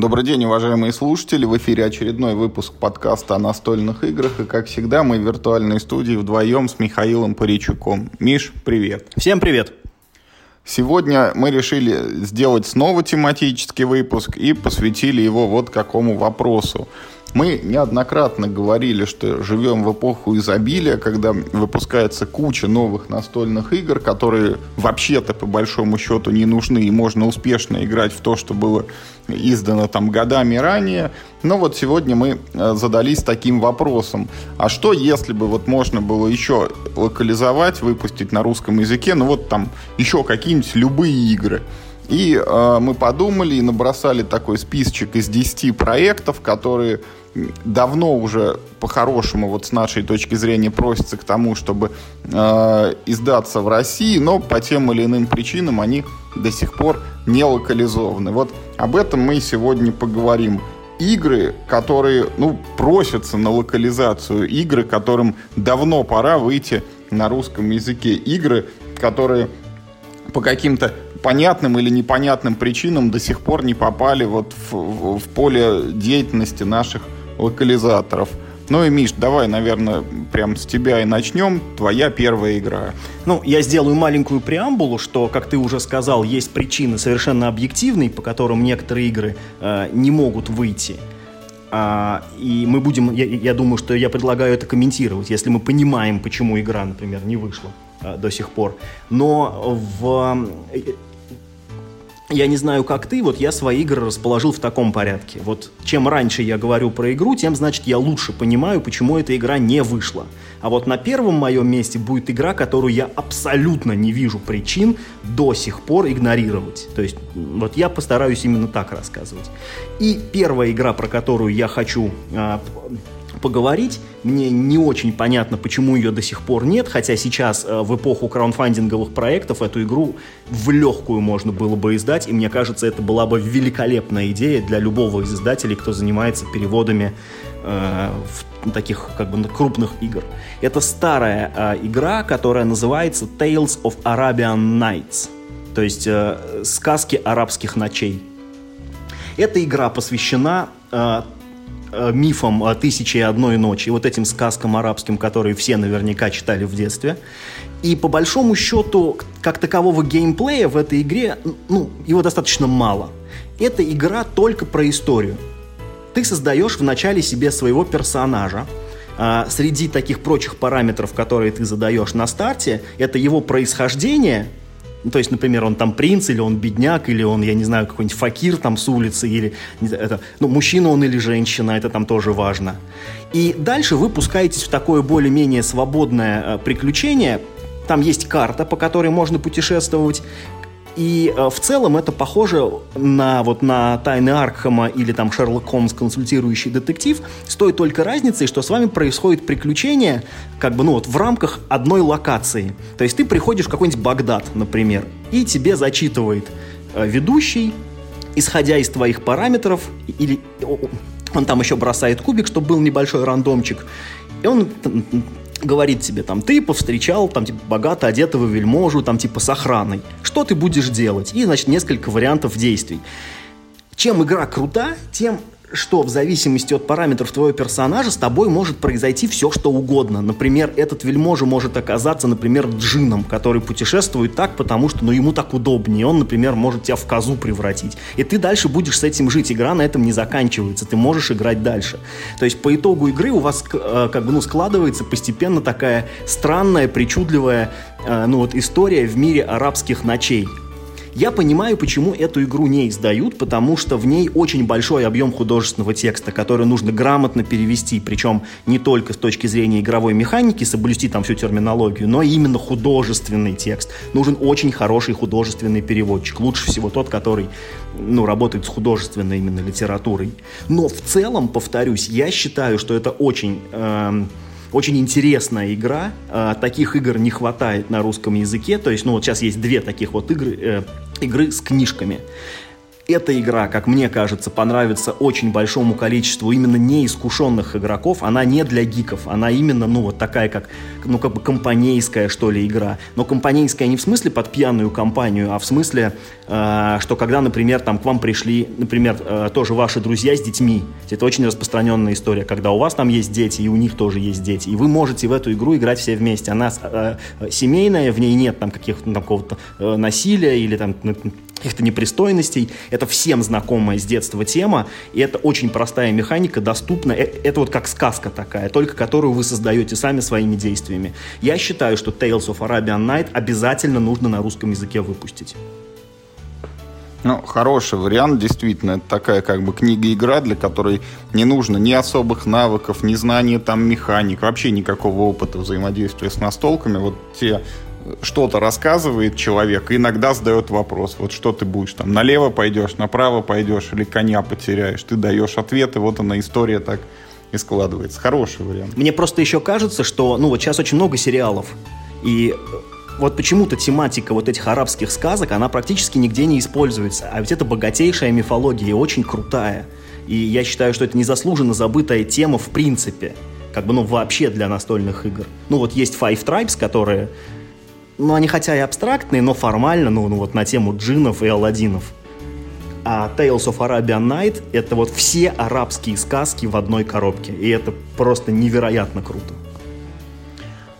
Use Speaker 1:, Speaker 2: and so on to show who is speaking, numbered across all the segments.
Speaker 1: Добрый день, уважаемые слушатели. В эфире очередной выпуск подкаста о настольных играх. И, как всегда, мы в виртуальной студии вдвоем с Михаилом Паричуком. Миш, привет.
Speaker 2: Всем привет.
Speaker 1: Сегодня мы решили сделать снова тематический выпуск и посвятили его вот какому вопросу. Мы неоднократно говорили, что живем в эпоху изобилия, когда выпускается куча новых настольных игр, которые вообще-то по большому счету не нужны, и можно успешно играть в то, что было издано там годами ранее. Но вот сегодня мы э, задались таким вопросом. А что если бы вот можно было еще локализовать, выпустить на русском языке, ну вот там еще какие-нибудь любые игры? И э, мы подумали и набросали такой списочек из 10 проектов, которые давно уже по-хорошему, вот с нашей точки зрения, просятся к тому, чтобы э, издаться в России, но по тем или иным причинам они до сих пор не локализованы. Вот об этом мы сегодня поговорим. Игры, которые, ну, просятся на локализацию, игры, которым давно пора выйти на русском языке, игры, которые по каким-то понятным или непонятным причинам до сих пор не попали вот в, в, в поле деятельности наших локализаторов. Ну и, Миш, давай, наверное, прям с тебя и начнем. Твоя первая игра.
Speaker 2: Ну, я сделаю маленькую преамбулу, что, как ты уже сказал, есть причины совершенно объективные, по которым некоторые игры э, не могут выйти. А, и мы будем, я, я думаю, что я предлагаю это комментировать, если мы понимаем, почему игра, например, не вышла а, до сих пор. Но в я не знаю, как ты, вот я свои игры расположил в таком порядке. Вот чем раньше я говорю про игру, тем, значит, я лучше понимаю, почему эта игра не вышла. А вот на первом моем месте будет игра, которую я абсолютно не вижу причин до сих пор игнорировать. То есть, вот я постараюсь именно так рассказывать. И первая игра, про которую я хочу а, поговорить. Мне не очень понятно, почему ее до сих пор нет, хотя сейчас э, в эпоху краунфандинговых проектов эту игру в легкую можно было бы издать, и мне кажется, это была бы великолепная идея для любого из издателей, кто занимается переводами э, в таких как бы крупных игр. Это старая э, игра, которая называется Tales of Arabian Nights, то есть э, сказки арабских ночей. Эта игра посвящена э, Э, мифам «Тысячи и одной ночи», вот этим сказкам арабским, которые все наверняка читали в детстве. И по большому счету, как такового геймплея в этой игре, ну, его достаточно мало. Эта игра только про историю. Ты создаешь в начале себе своего персонажа, а, среди таких прочих параметров, которые ты задаешь на старте, это его происхождение, ну, то есть, например, он там принц, или он бедняк, или он, я не знаю, какой-нибудь факир там с улицы, или это, ну, мужчина он или женщина, это там тоже важно. И дальше вы пускаетесь в такое более-менее свободное э, приключение. Там есть карта, по которой можно путешествовать. И э, в целом это похоже на, вот, на «Тайны Аркхема» или там «Шерлок Холмс. Консультирующий детектив», с той только разницей, что с вами происходит приключение как бы, ну вот, в рамках одной локации. То есть ты приходишь в какой-нибудь Багдад, например, и тебе зачитывает э, ведущий, исходя из твоих параметров, или он там еще бросает кубик, чтобы был небольшой рандомчик, и он говорит тебе, там, ты повстречал, там, типа, богато одетого вельможу, там, типа, с охраной. Что ты будешь делать? И, значит, несколько вариантов действий. Чем игра крута, тем что в зависимости от параметров твоего персонажа с тобой может произойти все, что угодно. Например, этот вельможа может оказаться, например, джином, который путешествует так, потому что ну, ему так удобнее. Он, например, может тебя в козу превратить. И ты дальше будешь с этим жить. Игра на этом не заканчивается. Ты можешь играть дальше. То есть по итогу игры у вас э, как бы ну, складывается постепенно такая странная, причудливая э, ну, вот, история в мире арабских ночей. Я понимаю, почему эту игру не издают, потому что в ней очень большой объем художественного текста, который нужно грамотно перевести, причем не только с точки зрения игровой механики, соблюсти там всю терминологию, но именно художественный текст. Нужен очень хороший художественный переводчик. Лучше всего тот, который ну, работает с художественной именно литературой. Но в целом, повторюсь, я считаю, что это очень... Э, очень интересная игра. Э, таких игр не хватает на русском языке. То есть, ну вот сейчас есть две таких вот игры, э, игры с книжками. Эта игра, как мне кажется, понравится очень большому количеству именно неискушенных игроков. Она не для гиков, она именно, ну, вот такая, как, ну, как бы компанейская, что ли, игра. Но компанейская не в смысле под пьяную компанию, а в смысле, э, что когда, например, там к вам пришли, например, э, тоже ваши друзья с детьми. Это очень распространенная история, когда у вас там есть дети, и у них тоже есть дети. И вы можете в эту игру играть все вместе. Она э, семейная, в ней нет там каких-то какого-то э, насилия или там каких-то непристойностей. Это всем знакомая с детства тема, и это очень простая механика, доступна. Э, это вот как сказка такая, только которую вы создаете сами своими действиями. Я считаю, что Tales of Arabian Night обязательно нужно на русском языке выпустить.
Speaker 1: Ну, хороший вариант, действительно. Это такая как бы книга-игра, для которой не нужно ни особых навыков, ни знания там механик, вообще никакого опыта взаимодействия с настолками. Вот те что-то рассказывает человек, и иногда задает вопрос, вот что ты будешь там, налево пойдешь, направо пойдешь или коня потеряешь, ты даешь ответы, вот она история так и складывается. Хороший вариант.
Speaker 2: Мне просто еще кажется, что, ну вот сейчас очень много сериалов, и вот почему-то тематика вот этих арабских сказок, она практически нигде не используется, а ведь это богатейшая мифология и очень крутая. И я считаю, что это незаслуженно забытая тема в принципе, как бы, ну, вообще для настольных игр. Ну, вот есть Five Tribes, которые ну, они хотя и абстрактные, но формально, ну, ну вот на тему джинов и аладдинов. А Tales of Arabian Night — это вот все арабские сказки в одной коробке. И это просто невероятно круто.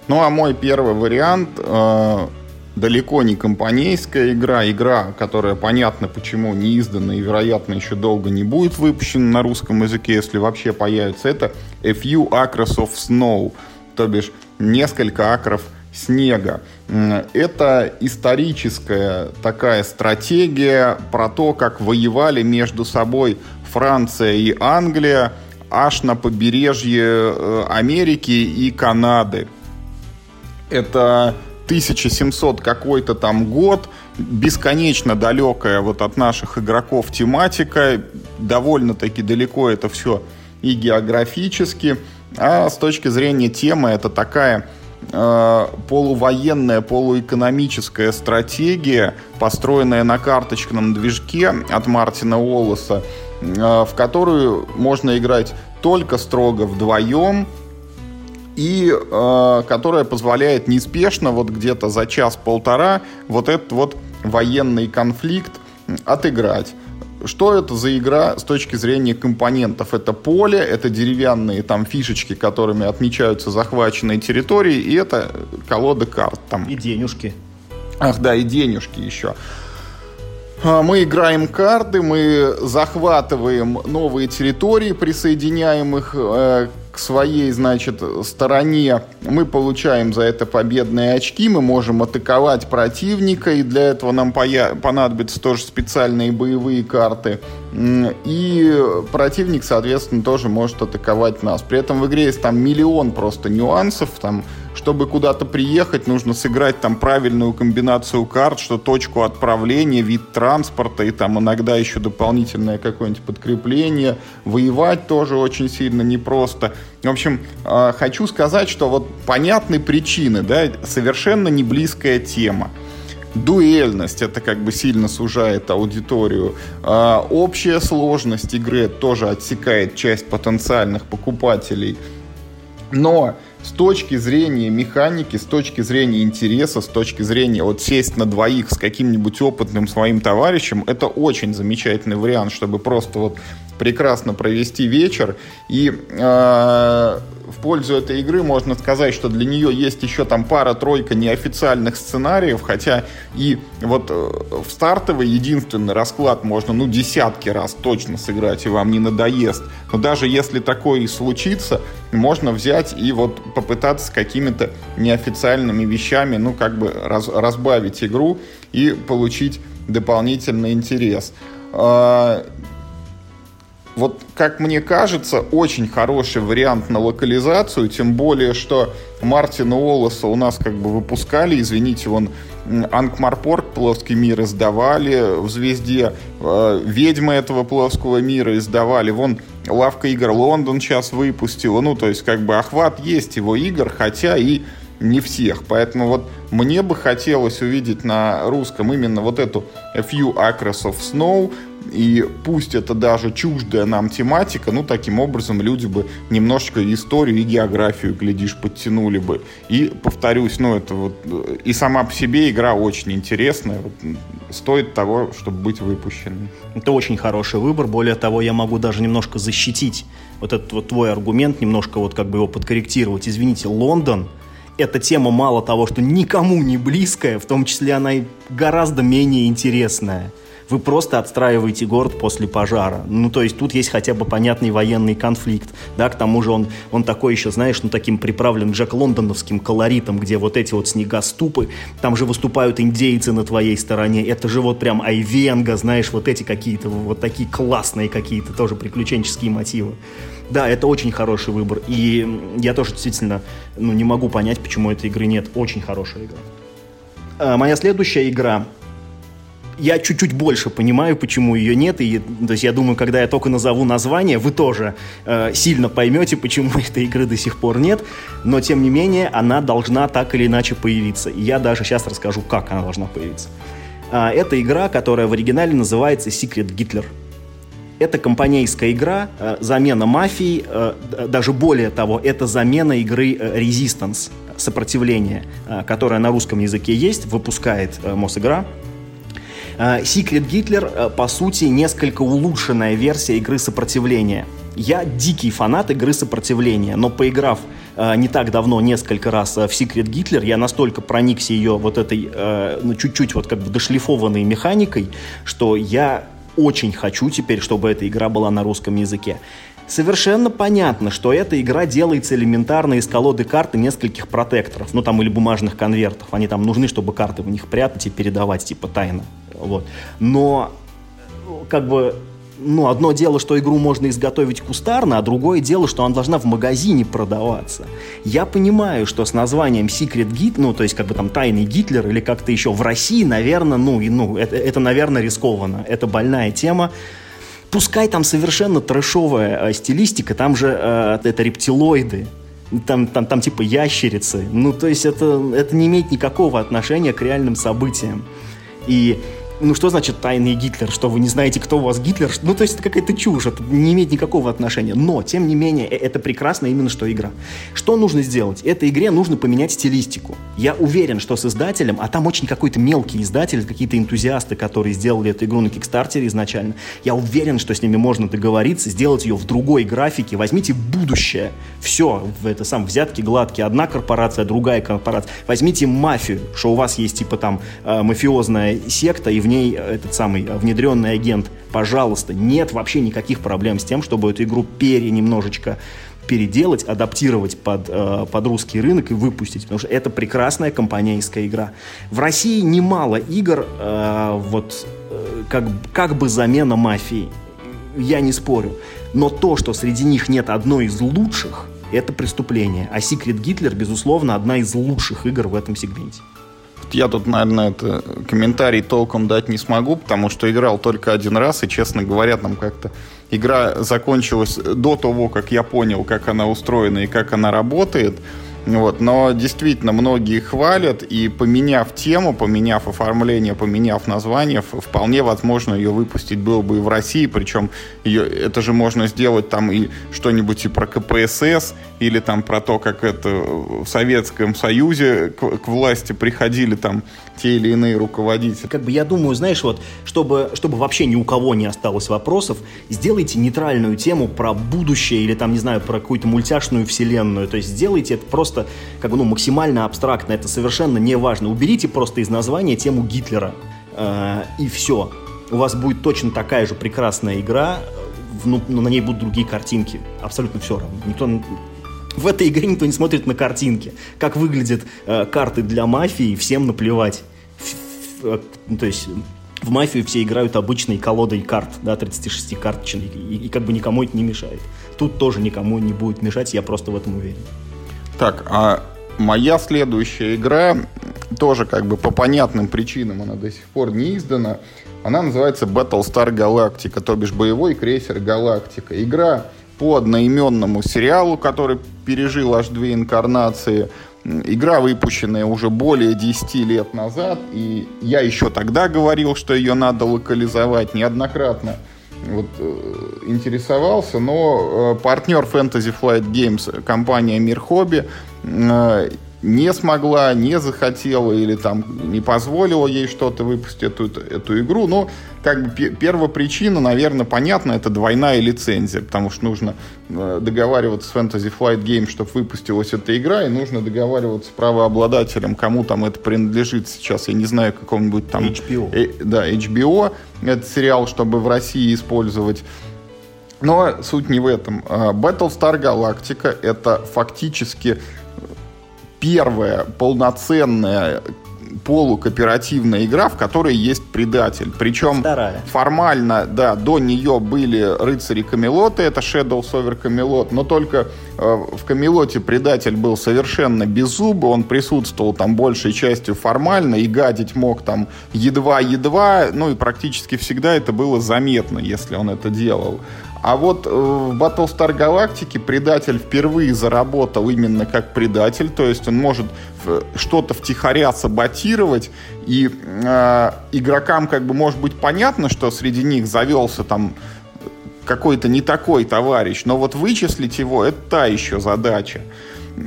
Speaker 1: Ну, а мой первый вариант э, далеко не компанейская игра. Игра, которая понятно почему не издана и, вероятно, еще долго не будет выпущена на русском языке, если вообще появится. Это A Few Acres of Snow, то бишь несколько акров снега. Это историческая такая стратегия про то, как воевали между собой Франция и Англия аж на побережье э, Америки и Канады. Это 1700 какой-то там год, бесконечно далекая вот от наших игроков тематика, довольно-таки далеко это все и географически, а с точки зрения темы это такая э, полувоенная, полуэкономическая стратегия, построенная на карточном движке от Мартина Уоллеса, э, в которую можно играть только строго вдвоем, и э, которая позволяет неспешно, вот где-то за час-полтора, вот этот вот военный конфликт отыграть. Что это за игра с точки зрения компонентов? Это поле, это деревянные там фишечки, которыми отмечаются захваченные территории, и это колода карт. Там.
Speaker 2: И денежки.
Speaker 1: Ах да, и денежки еще. А, мы играем карты, мы захватываем новые территории, присоединяем их э, к своей, значит, стороне. Мы получаем за это победные очки, мы можем атаковать противника, и для этого нам понадобятся тоже специальные боевые карты. И противник, соответственно, тоже может атаковать нас. При этом в игре есть там миллион просто нюансов, там чтобы куда-то приехать, нужно сыграть там правильную комбинацию карт, что точку отправления, вид транспорта и там иногда еще дополнительное какое-нибудь подкрепление. Воевать тоже очень сильно непросто. В общем, а, хочу сказать, что вот понятны причины, да, совершенно не близкая тема дуэльность, это как бы сильно сужает аудиторию. А, общая сложность игры тоже отсекает часть потенциальных покупателей. Но с точки зрения механики, с точки зрения интереса, с точки зрения вот сесть на двоих с каким-нибудь опытным своим товарищем, это очень замечательный вариант, чтобы просто вот прекрасно провести вечер. И э, в пользу этой игры можно сказать, что для нее есть еще там пара-тройка неофициальных сценариев, хотя и вот э, в стартовый единственный расклад можно, ну, десятки раз точно сыграть, и вам не надоест. Но даже если такое и случится, можно взять и вот попытаться какими-то неофициальными вещами, ну, как бы раз, разбавить игру и получить дополнительный интерес. Вот, как мне кажется, очень хороший вариант на локализацию, тем более, что Мартина Уоллеса у нас как бы выпускали, извините, он Анкмарпорг плоский мир издавали в «Звезде», э, «Ведьмы» этого плоского мира издавали, вон Лавка игр Лондон сейчас выпустила, ну, то есть, как бы охват есть его игр, хотя и не всех. Поэтому вот мне бы хотелось увидеть на русском именно вот эту A Few Acres of Snow, и пусть это даже чуждая нам тематика, ну, таким образом люди бы немножечко историю и географию, глядишь, подтянули бы. И, повторюсь, ну, это вот... И сама по себе игра очень интересная. Вот, стоит того, чтобы быть выпущенной.
Speaker 2: Это очень хороший выбор. Более того, я могу даже немножко защитить вот этот вот твой аргумент, немножко вот как бы его подкорректировать. Извините, Лондон — эта тема мало того, что никому не близкая, в том числе она и гораздо менее интересная вы просто отстраиваете город после пожара. Ну, то есть тут есть хотя бы понятный военный конфликт, да, к тому же он, он такой еще, знаешь, ну, таким приправлен Джек Лондоновским колоритом, где вот эти вот снегоступы, там же выступают индейцы на твоей стороне, это же вот прям Айвенга, знаешь, вот эти какие-то, вот такие классные какие-то тоже приключенческие мотивы. Да, это очень хороший выбор, и я тоже действительно, ну, не могу понять, почему этой игры нет. Очень хорошая игра. А, моя следующая игра я чуть-чуть больше понимаю, почему ее нет. И, то есть я думаю, когда я только назову название, вы тоже э, сильно поймете, почему этой игры до сих пор нет. Но, тем не менее, она должна так или иначе появиться. И я даже сейчас расскажу, как она должна появиться. А, это игра, которая в оригинале называется Secret Hitler. Это компанейская игра, э, замена мафии, э, даже более того, это замена игры э, Resistance, сопротивление, э, которая на русском языке есть, выпускает э, Мосигра. Secret Гитлер, э, по сути, несколько улучшенная версия игры сопротивления. Я дикий фанат игры сопротивления, но поиграв э, не так давно несколько раз э, в Secret Гитлер, я настолько проникся ее вот этой, ну, чуть-чуть вот как бы дошлифованной механикой, что я очень хочу теперь, чтобы эта игра была на русском языке. Совершенно понятно, что эта игра делается элементарно из колоды карты нескольких протекторов, ну там или бумажных конвертов. Они там нужны, чтобы карты в них прятать и передавать, типа тайно. Вот. Но как бы ну, одно дело, что игру можно изготовить кустарно, а другое дело, что она должна в магазине продаваться. Я понимаю, что с названием Secret Git, ну, то есть, как бы там Тайный Гитлер или как-то еще в России, наверное, ну, и, ну это, это, наверное, рискованно. Это больная тема. Пускай там совершенно трэшовая э, стилистика, там же э, это рептилоиды, там, там, там типа ящерицы. Ну, то есть это, это не имеет никакого отношения к реальным событиям. И ну что значит тайный Гитлер? Что вы не знаете, кто у вас Гитлер? Ну то есть это какая-то чушь, это не имеет никакого отношения. Но, тем не менее, э, это прекрасно именно что игра. Что нужно сделать? Этой игре нужно поменять стилистику. Я уверен, что с издателем, а там очень какой-то мелкий издатель, какие-то энтузиасты, которые сделали эту игру на Кикстартере изначально, я уверен, что с ними можно договориться, сделать ее в другой графике. Возьмите будущее. Все, это сам взятки гладкие. Одна корпорация, другая корпорация. Возьмите мафию, что у вас есть типа там э, мафиозная секта, и в ней этот самый внедренный агент, пожалуйста, нет вообще никаких проблем с тем, чтобы эту игру пере немножечко переделать, адаптировать под, э, под русский рынок и выпустить, потому что это прекрасная компанейская игра. В России немало игр, э, вот э, как, как бы замена мафии, я не спорю, но то, что среди них нет одной из лучших, это преступление. А Secret Гитлер, безусловно, одна из лучших игр в этом сегменте
Speaker 1: я тут, наверное, это комментарий толком дать не смогу, потому что играл только один раз, и, честно говоря, там как-то игра закончилась до того, как я понял, как она устроена и как она работает. Вот, но действительно многие хвалят, и поменяв тему, поменяв оформление, поменяв название, вполне возможно ее выпустить было бы и в России, причем ее, это же можно сделать там и что-нибудь и про КПСС, или там про то, как это в Советском Союзе к, к власти приходили там те или иные руководители.
Speaker 2: Как бы я думаю, знаешь, вот, чтобы, чтобы вообще ни у кого не осталось вопросов, сделайте нейтральную тему про будущее или там, не знаю, про какую-то мультяшную вселенную. То есть сделайте это просто как бы, ну, максимально абстрактно, это совершенно не важно. Уберите просто из названия тему Гитлера. Э, и все. У вас будет точно такая же прекрасная игра, ну, на ней будут другие картинки. Абсолютно все равно. Никто в этой игре никто не смотрит на картинки. Как выглядят э, карты для мафии, всем наплевать. Ну, то есть в мафию все играют обычной колодой карт, да, 36 карточной, и, и как бы никому это не мешает. Тут тоже никому не будет мешать, я просто в этом уверен.
Speaker 1: Так, а моя следующая игра тоже как бы по понятным причинам она до сих пор не издана. Она называется Battlestar Galactica, то бишь боевой крейсер Галактика. Игра по одноименному сериалу, который пережил аж две инкарнации. Игра, выпущенная уже более 10 лет назад, и я еще тогда говорил, что ее надо локализовать неоднократно вот, э, интересовался, но э, партнер Fantasy Flight Games, компания Мир Хобби, э, не смогла, не захотела или там не позволила ей что-то выпустить эту, эту игру. Но как бы первая причина, наверное, понятна, это двойная лицензия, потому что нужно э, договариваться с Fantasy Flight Games, чтобы выпустилась эта игра, и нужно договариваться с правообладателем, кому там это принадлежит сейчас, я не знаю, какому-нибудь там...
Speaker 2: HBO.
Speaker 1: Э, да, HBO, этот сериал, чтобы в России использовать. Но суть не в этом. Э, Battlestar Galactica — это фактически первая полноценная полукооперативная игра, в которой есть предатель. Причем
Speaker 2: Вторая.
Speaker 1: формально, да, до нее были рыцари Камелота, это Shadows over Camelot, но только э, в Камелоте предатель был совершенно без зуба, он присутствовал там большей частью формально и гадить мог там едва-едва, ну и практически всегда это было заметно, если он это делал. А вот э, в Battlestar Galactica предатель впервые заработал именно как предатель, то есть он может что-то втихаря саботировать, и э, игрокам как бы может быть понятно, что среди них завелся там какой-то не такой товарищ, но вот вычислить его это та еще задача.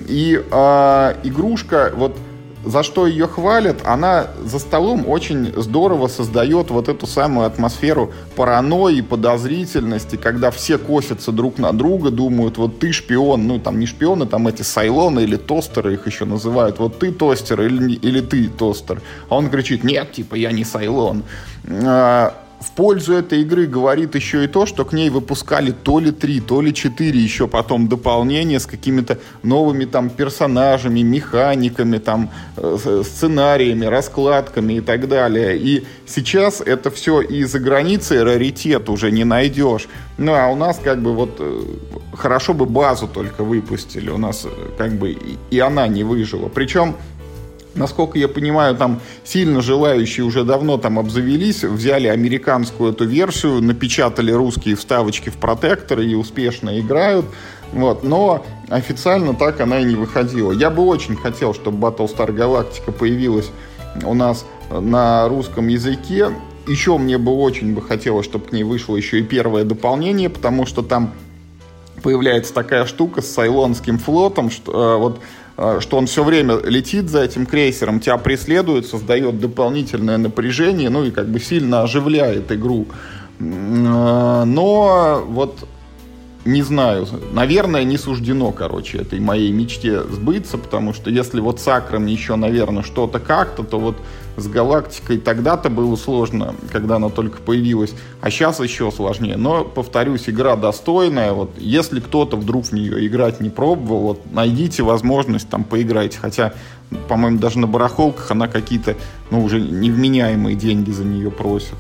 Speaker 1: И э, игрушка, вот за что ее хвалят, она за столом очень здорово создает вот эту самую атмосферу паранойи, подозрительности, когда все косятся друг на друга, думают, вот ты шпион, ну там не шпионы, там эти сайлоны или тостеры их еще называют, вот ты тостер или, или ты тостер. А он кричит, нет, типа я не сайлон. А, в пользу этой игры говорит еще и то, что к ней выпускали то ли три, то ли четыре еще потом дополнения с какими-то новыми там персонажами, механиками, там э, сценариями, раскладками и так далее. И сейчас это все и за границей раритет уже не найдешь. Ну а у нас как бы вот э, хорошо бы базу только выпустили. У нас э, как бы и, и она не выжила. Причем Насколько я понимаю, там сильно желающие уже давно там обзавелись, взяли американскую эту версию, напечатали русские вставочки в протекторы и успешно играют. Вот. Но официально так она и не выходила. Я бы очень хотел, чтобы Battlestar Galactica появилась у нас на русском языке. Еще мне бы очень бы хотелось, чтобы к ней вышло еще и первое дополнение, потому что там появляется такая штука с Сайлонским флотом, что э, вот Э, что он все время летит за этим крейсером, тебя преследует, создает дополнительное напряжение, ну и как бы сильно оживляет игру. Э, но вот не знаю, наверное, не суждено, короче, этой моей мечте сбыться, потому что если вот с Акром еще, наверное, что-то как-то, то вот с Галактикой тогда-то было сложно, когда она только появилась, а сейчас еще сложнее. Но, повторюсь, игра достойная, вот если кто-то вдруг в нее играть не пробовал, вот найдите возможность там поиграть, хотя, по-моему, даже на барахолках она какие-то, ну, уже невменяемые деньги за нее просят.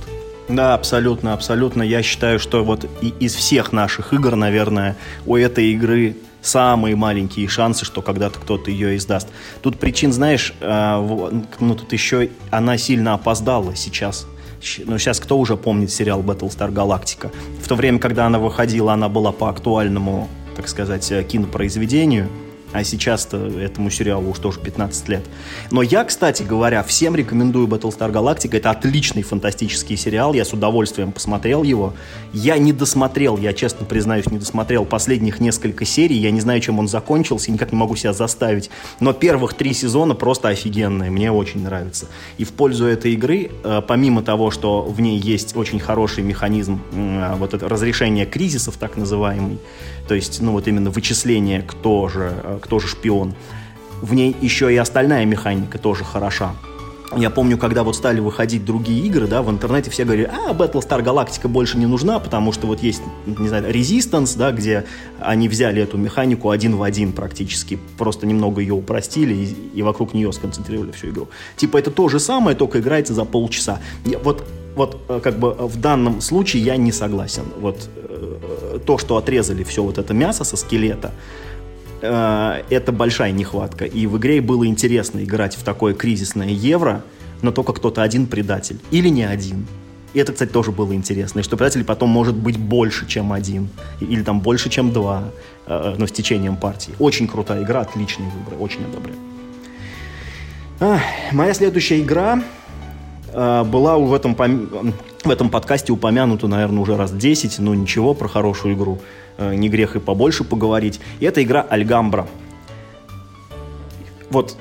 Speaker 2: Да, абсолютно, абсолютно. Я считаю, что вот из всех наших игр, наверное, у этой игры самые маленькие шансы, что когда-то кто-то ее издаст. Тут причин, знаешь, э, ну тут еще она сильно опоздала сейчас. Ну, сейчас кто уже помнит сериал Battlestar Galactica? В то время, когда она выходила, она была по актуальному, так сказать, э, кинопроизведению – а сейчас-то этому сериалу уж тоже 15 лет. Но я, кстати говоря, всем рекомендую Battlestar Galactica. Это отличный фантастический сериал. Я с удовольствием посмотрел его. Я не досмотрел, я честно признаюсь, не досмотрел последних несколько серий. Я не знаю, чем он закончился, никак не могу себя заставить. Но первых три сезона просто офигенные. Мне очень нравится. И в пользу этой игры, э, помимо того, что в ней есть очень хороший механизм вот это разрешения кризисов, так называемый, то есть, ну вот именно вычисление, кто же, э, кто же шпион. В ней еще и остальная механика тоже хороша. Я помню, когда вот стали выходить другие игры, да, в интернете все говорили, а, Battlestar Galactica больше не нужна, потому что вот есть, не знаю, Resistance, да, где они взяли эту механику один в один практически, просто немного ее упростили и, и вокруг нее сконцентрировали всю игру. Типа это то же самое, только играется за полчаса. Я, вот, вот э, как бы в данном случае я не согласен. Вот э, то, что отрезали все вот это мясо со скелета, Э, это большая нехватка. И в игре было интересно играть в такое кризисное евро, но только кто-то один предатель. Или не один. И это, кстати, тоже было интересно. И что предателей потом может быть больше, чем один. Или там больше, чем два. Э, но с течением партии. Очень крутая игра, отличный выбор. Очень одобряю. Моя следующая игра э, была в этом, в этом подкасте упомянута, наверное, уже раз 10, но ничего, про хорошую игру э, не грех и побольше поговорить. И это игра Альгамбра. Вот,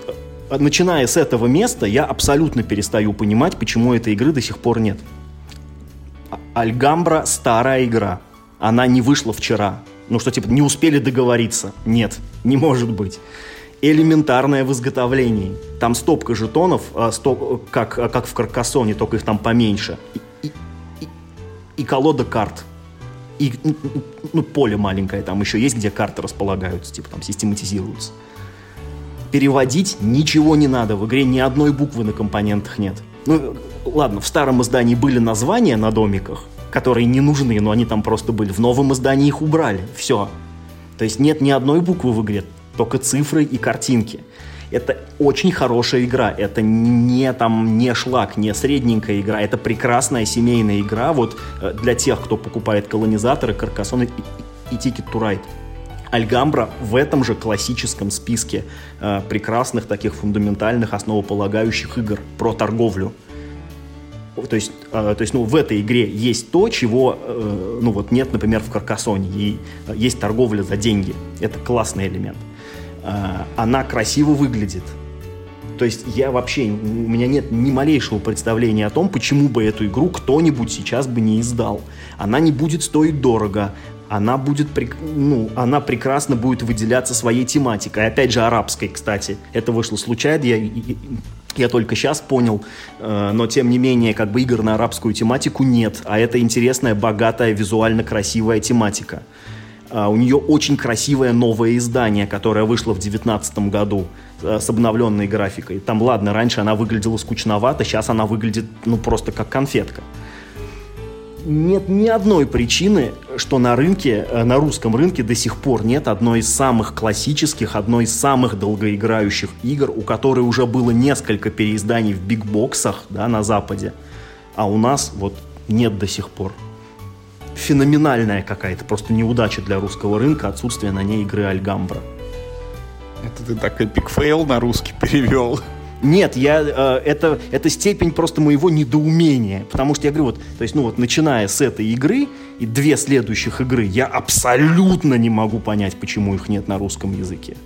Speaker 2: э, начиная с этого места, я абсолютно перестаю понимать, почему этой игры до сих пор нет. А, Альгамбра старая игра. Она не вышла вчера. Ну что, типа, не успели договориться? Нет, не может быть элементарное в изготовлении. Там стопка жетонов, а, стоп, как, как в Каркасоне, только их там поменьше. И, и, и, и колода карт. И ну, поле маленькое там еще есть, где карты располагаются, типа там систематизируются. Переводить ничего не надо, в игре ни одной буквы на компонентах нет. Ну, ладно, в старом издании были названия на домиках, которые не нужны, но они там просто были. В новом издании их убрали. Все. То есть нет ни одной буквы в игре только цифры и картинки. Это очень хорошая игра, это не там не шлак, не средненькая игра, это прекрасная семейная игра вот э, для тех, кто покупает колонизаторы, Каркасон и, и Ticket to Ride. Альгамбра в этом же классическом списке э, прекрасных таких фундаментальных основополагающих игр про торговлю. То есть, э, то есть, ну, в этой игре есть то, чего, э, ну, вот нет, например, в Каркасоне. И э, есть торговля за деньги. Это классный элемент. Она красиво выглядит. То есть я вообще, у меня нет ни малейшего представления о том, почему бы эту игру кто-нибудь сейчас бы не издал. Она не будет стоить дорого, она будет, ну, она прекрасно будет выделяться своей тематикой. Опять же, арабской, кстати. Это вышло случайно, я, я только сейчас понял, э, но тем не менее, как бы игр на арабскую тематику нет, а это интересная, богатая, визуально красивая тематика. А, у нее очень красивое новое издание, которое вышло в 2019 году э, с обновленной графикой. Там, ладно, раньше она выглядела скучновато, сейчас она выглядит, ну, просто как конфетка. Нет ни одной причины, что на рынке, э, на русском рынке до сих пор нет одной из самых классических, одной из самых долгоиграющих игр, у которой уже было несколько переизданий в бигбоксах, да, на Западе, а у нас вот нет до сих пор феноменальная какая-то просто неудача для русского рынка, отсутствие на ней игры Альгамбра.
Speaker 1: Это ты так epic fail на русский перевел.
Speaker 2: Нет, я, э, это, это степень просто моего недоумения. Потому что я говорю, вот, то есть, ну вот, начиная с этой игры и две следующих игры, я абсолютно не могу понять, почему их нет на русском языке.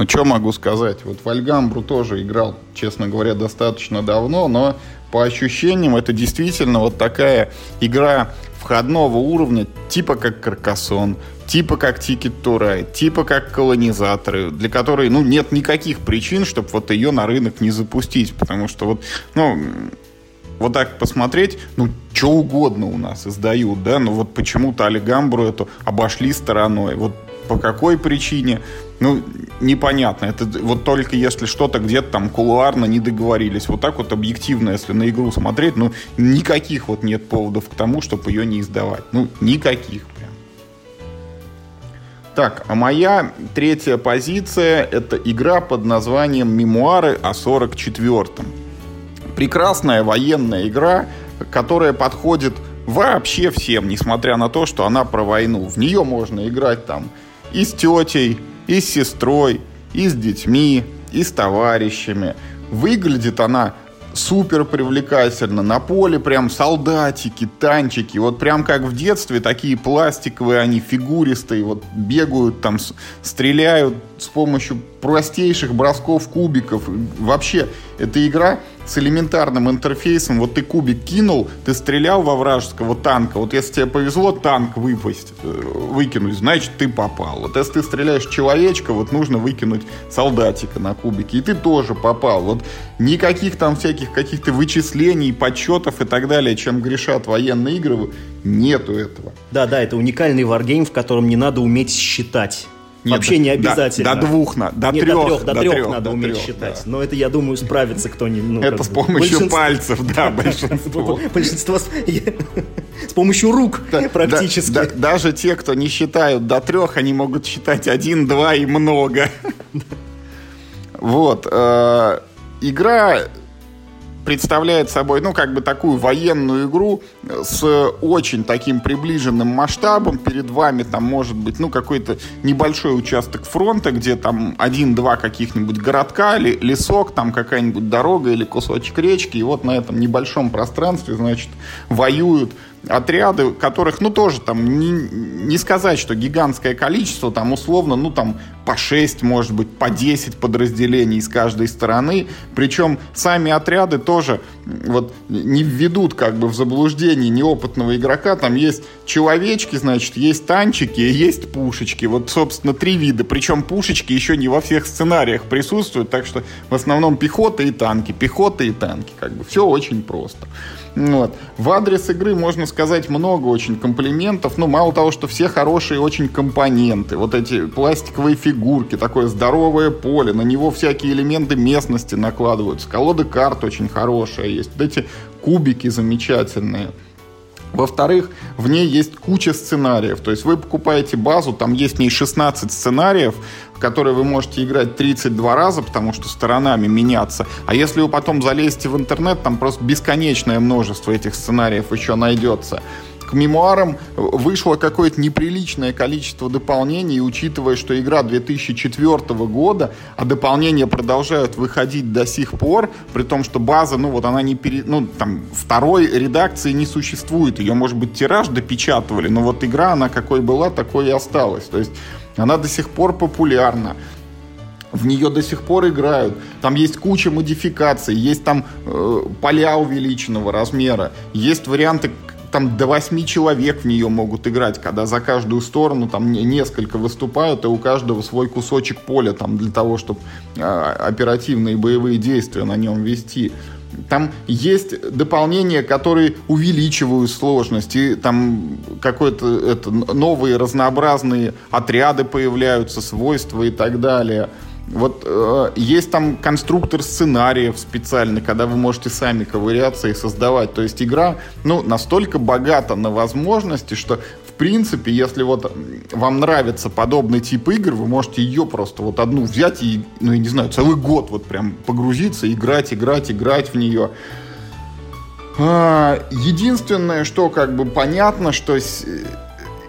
Speaker 1: Ну, что могу сказать? Вот в Альгамбру тоже играл, честно говоря, достаточно давно, но по ощущениям это действительно вот такая игра входного уровня, типа как Каркасон, типа как to Ride, типа как колонизаторы, для которой, ну, нет никаких причин, чтобы вот ее на рынок не запустить, потому что вот, ну, вот так посмотреть, ну, что угодно у нас издают, да, но вот почему-то Алигамбру эту обошли стороной. Вот по какой причине, ну, непонятно. Это вот только если что-то где-то там кулуарно не договорились. Вот так вот объективно, если на игру смотреть, ну, никаких вот нет поводов к тому, чтобы ее не издавать. Ну, никаких прям. Так, а моя третья позиция — это игра под названием «Мемуары о 44-м». Прекрасная военная игра, которая подходит вообще всем, несмотря на то, что она про войну. В нее можно играть там и с тетей, и с сестрой, и с детьми, и с товарищами. Выглядит она супер привлекательно. На поле прям солдатики, танчики. Вот прям как в детстве, такие пластиковые они, фигуристые. Вот бегают там, стреляют с помощью простейших бросков кубиков. Вообще, эта игра с элементарным интерфейсом. Вот ты кубик кинул, ты стрелял во вражеского танка. Вот если тебе повезло танк выпасть, э, выкинуть, значит ты попал. Вот если ты стреляешь человечка, вот нужно выкинуть солдатика на кубике. И ты тоже попал. Вот никаких там всяких каких-то вычислений, подсчетов и так далее, чем грешат военные игры, нету этого.
Speaker 2: Да, да, это уникальный варгейм, в котором не надо уметь считать. Нет, Вообще не обязательно.
Speaker 1: До, до двух, на, до,
Speaker 2: Нет,
Speaker 1: трех,
Speaker 2: до трех. До, трех,
Speaker 1: трех
Speaker 2: надо
Speaker 1: до
Speaker 2: уметь
Speaker 1: трех,
Speaker 2: считать.
Speaker 1: Да.
Speaker 2: Но это, я думаю, справится кто-нибудь. Ну,
Speaker 1: это с помощью пальцев, да, большинство.
Speaker 2: Большинство с помощью рук практически.
Speaker 1: Даже те, кто не считают до трех, они могут считать один, два и много. Вот. Э, игра представляет собой, ну, как бы такую военную игру с очень таким приближенным масштабом. Перед вами там может быть, ну, какой-то небольшой участок фронта, где там один-два каких-нибудь городка, или лесок, там какая-нибудь дорога или кусочек речки. И вот на этом небольшом пространстве, значит, воюют отряды, которых, ну, тоже там не, не сказать, что гигантское количество, там условно, ну, там по 6, может быть, по 10 подразделений с каждой стороны. Причем сами отряды тоже вот не введут как бы в заблуждение неопытного игрока. Там есть человечки, значит, есть танчики, есть пушечки. Вот, собственно, три вида. Причем пушечки еще не во всех сценариях присутствуют, так что в основном пехота и танки, пехота и танки. Как бы все очень просто. Вот. В адрес игры можно сказать много очень комплиментов. Ну, мало того, что все хорошие очень компоненты. Вот эти пластиковые фигурки, такое здоровое поле, на него всякие элементы местности накладываются. Колода карт очень хорошая есть. Вот эти кубики замечательные. Во-вторых, в ней есть куча сценариев. То есть вы покупаете базу, там есть в ней 16 сценариев, которые вы можете играть 32 раза, потому что сторонами меняться. А если вы потом залезете в интернет, там просто бесконечное множество этих сценариев еще найдется к мемуарам вышло какое-то неприличное количество дополнений, и учитывая, что игра 2004 года, а дополнения продолжают выходить до сих пор, при том, что база, ну вот она не пере... ну там второй редакции не существует, ее, может быть, тираж допечатывали, но вот игра, она какой была, такой и осталась. То есть она до сих пор популярна в нее до сих пор играют. Там есть куча модификаций, есть там э, поля увеличенного размера, есть варианты там до восьми человек в нее могут играть, когда за каждую сторону там несколько выступают, и у каждого свой кусочек поля там для того, чтобы э, оперативные боевые действия на нем вести. Там есть дополнения, которые увеличивают сложность, и там какой-то это, новые разнообразные отряды появляются, свойства и так далее. Вот э, есть там конструктор сценариев специальный, когда вы можете сами ковыряться и создавать. То есть игра, ну, настолько богата на возможности, что принципе, если вот вам нравится подобный тип игр, вы можете ее просто вот одну взять и, ну, я не знаю, целый год вот прям погрузиться, играть, играть, играть в нее. А, единственное, что как бы понятно, что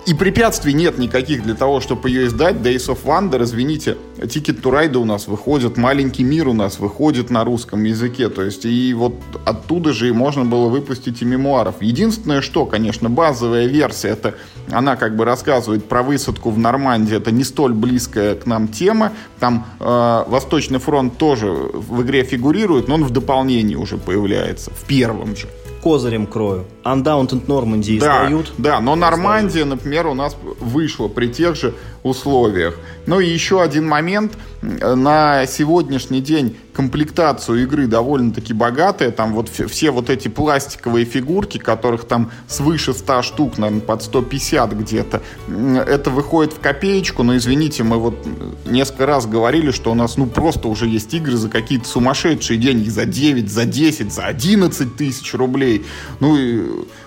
Speaker 1: и препятствий нет никаких для того, чтобы ее издать. Days of Wonder, извините, Ticket to Ride у нас выходит, Маленький мир у нас выходит на русском языке. То есть и вот оттуда же и можно было выпустить и мемуаров. Единственное, что, конечно, базовая версия, это она как бы рассказывает про высадку в Нормандии. Это не столь близкая к нам тема. Там э, Восточный фронт тоже в игре фигурирует, но он в дополнении уже появляется, в первом же
Speaker 2: козырем крою. Undaunted Normandy
Speaker 1: да, издают. Да, но Нормандия, например, у нас вышла при тех же условиях. Ну и еще один момент. На сегодняшний день комплектацию игры довольно-таки богатая. Там вот все вот эти пластиковые фигурки, которых там свыше 100 штук, наверное, под 150 где-то. Это выходит в копеечку, но извините, мы вот несколько раз говорили, что у нас ну просто уже есть игры за какие-то сумасшедшие деньги, за 9, за 10, за 11 тысяч рублей. Ну и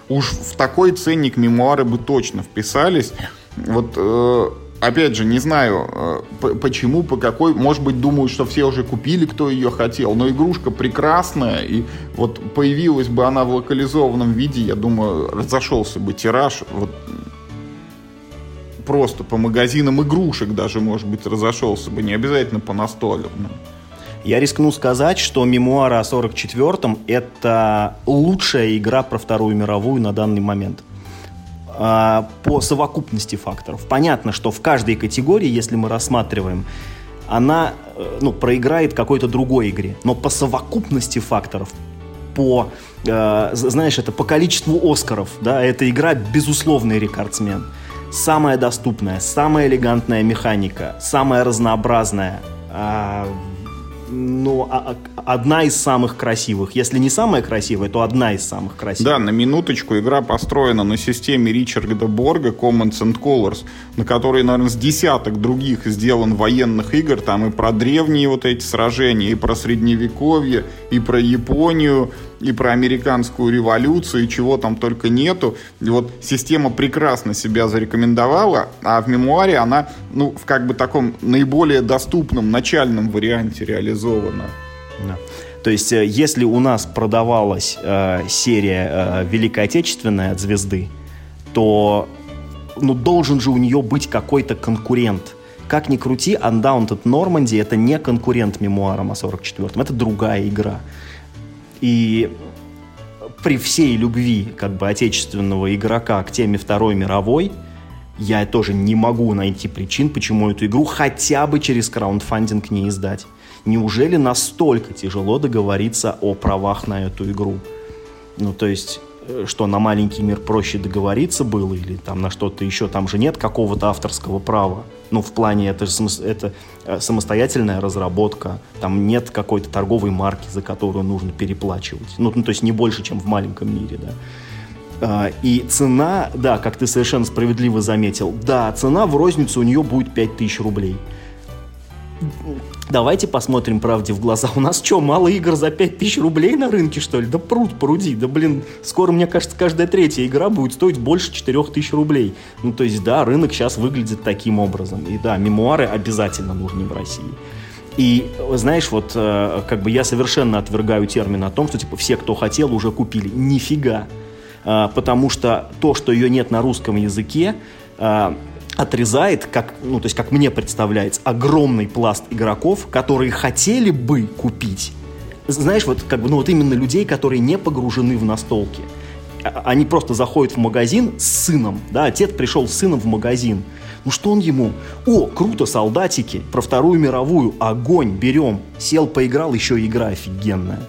Speaker 1: уж в такой ценник мемуары бы точно вписались. Вот э, опять же, не знаю, э, почему, по какой. Может быть, думают, что все уже купили, кто ее хотел. Но игрушка прекрасная. И вот появилась бы она в локализованном виде, я думаю, разошелся бы тираж. Вот просто по магазинам игрушек даже, может быть, разошелся бы. Не обязательно по настольным.
Speaker 2: Я рискну сказать, что мемуары о 44-м — это лучшая игра про Вторую мировую на данный момент. А, по совокупности факторов. Понятно, что в каждой категории, если мы рассматриваем, она э, ну, проиграет какой-то другой игре. Но по совокупности факторов, по, э, знаешь, это по количеству Оскаров, да, эта игра безусловный рекордсмен. Самая доступная, самая элегантная механика, самая разнообразная, э, ну, а, а, одна из самых красивых. Если не самая красивая, то одна из самых красивых.
Speaker 1: Да, на минуточку игра построена на системе Ричарда Борга Commons and Colors, на которой, наверное, с десяток других сделан военных игр. Там и про древние вот эти сражения, и про средневековье, и про Японию, и про американскую революцию, и чего там только нету. И вот система прекрасно себя зарекомендовала, а в мемуаре она, ну, в как бы таком наиболее доступном начальном варианте реализована.
Speaker 2: Да. То есть, э, если у нас продавалась э, серия э, Великой Отечественной от звезды, то ну, должен же у нее быть какой-то конкурент. Как ни крути, Undaunted Normandy это не конкурент мемуарам о 44-м, это другая игра. И при всей любви как бы отечественного игрока к теме Второй мировой, я тоже не могу найти причин, почему эту игру хотя бы через краундфандинг не издать. Неужели настолько тяжело договориться о правах на эту игру? Ну, то есть, э, что на маленький мир проще договориться было или там на что-то еще, там же нет какого-то авторского права. Ну, в плане, это, это э, самостоятельная разработка, там нет какой-то торговой марки, за которую нужно переплачивать. Ну, ну то есть не больше, чем в маленьком мире, да. А, и цена, да, как ты совершенно справедливо заметил, да, цена в розницу у нее будет 5000 рублей. Давайте посмотрим правде в глаза. У нас что, мало игр за 5000 рублей на рынке, что ли? Да пруд, пруди. Да, блин, скоро, мне кажется, каждая третья игра будет стоить больше 4000 рублей. Ну, то есть, да, рынок сейчас выглядит таким образом. И да, мемуары обязательно нужны в России. И, знаешь, вот э, как бы я совершенно отвергаю термин о том, что, типа, все, кто хотел, уже купили. Нифига. Э, потому что то, что ее нет на русском языке, э, отрезает, как, ну, то есть, как мне представляется, огромный пласт игроков, которые хотели бы купить. Знаешь, вот как бы, ну вот именно людей, которые не погружены в настолки. А, они просто заходят в магазин с сыном, да, отец пришел с сыном в магазин. Ну что он ему? О, круто, солдатики, про Вторую мировую, огонь, берем. Сел, поиграл, еще игра офигенная.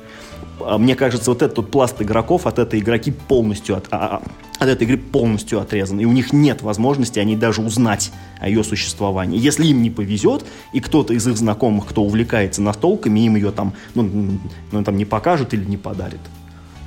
Speaker 2: А мне кажется, вот этот пласт игроков от этой игроки полностью от, а, а, от этой игры полностью отрезан. И у них нет возможности они даже узнать о ее существовании. Если им не повезет, и кто-то из их знакомых, кто увлекается настолками, им ее там, ну, ну, там не покажет или не подарит.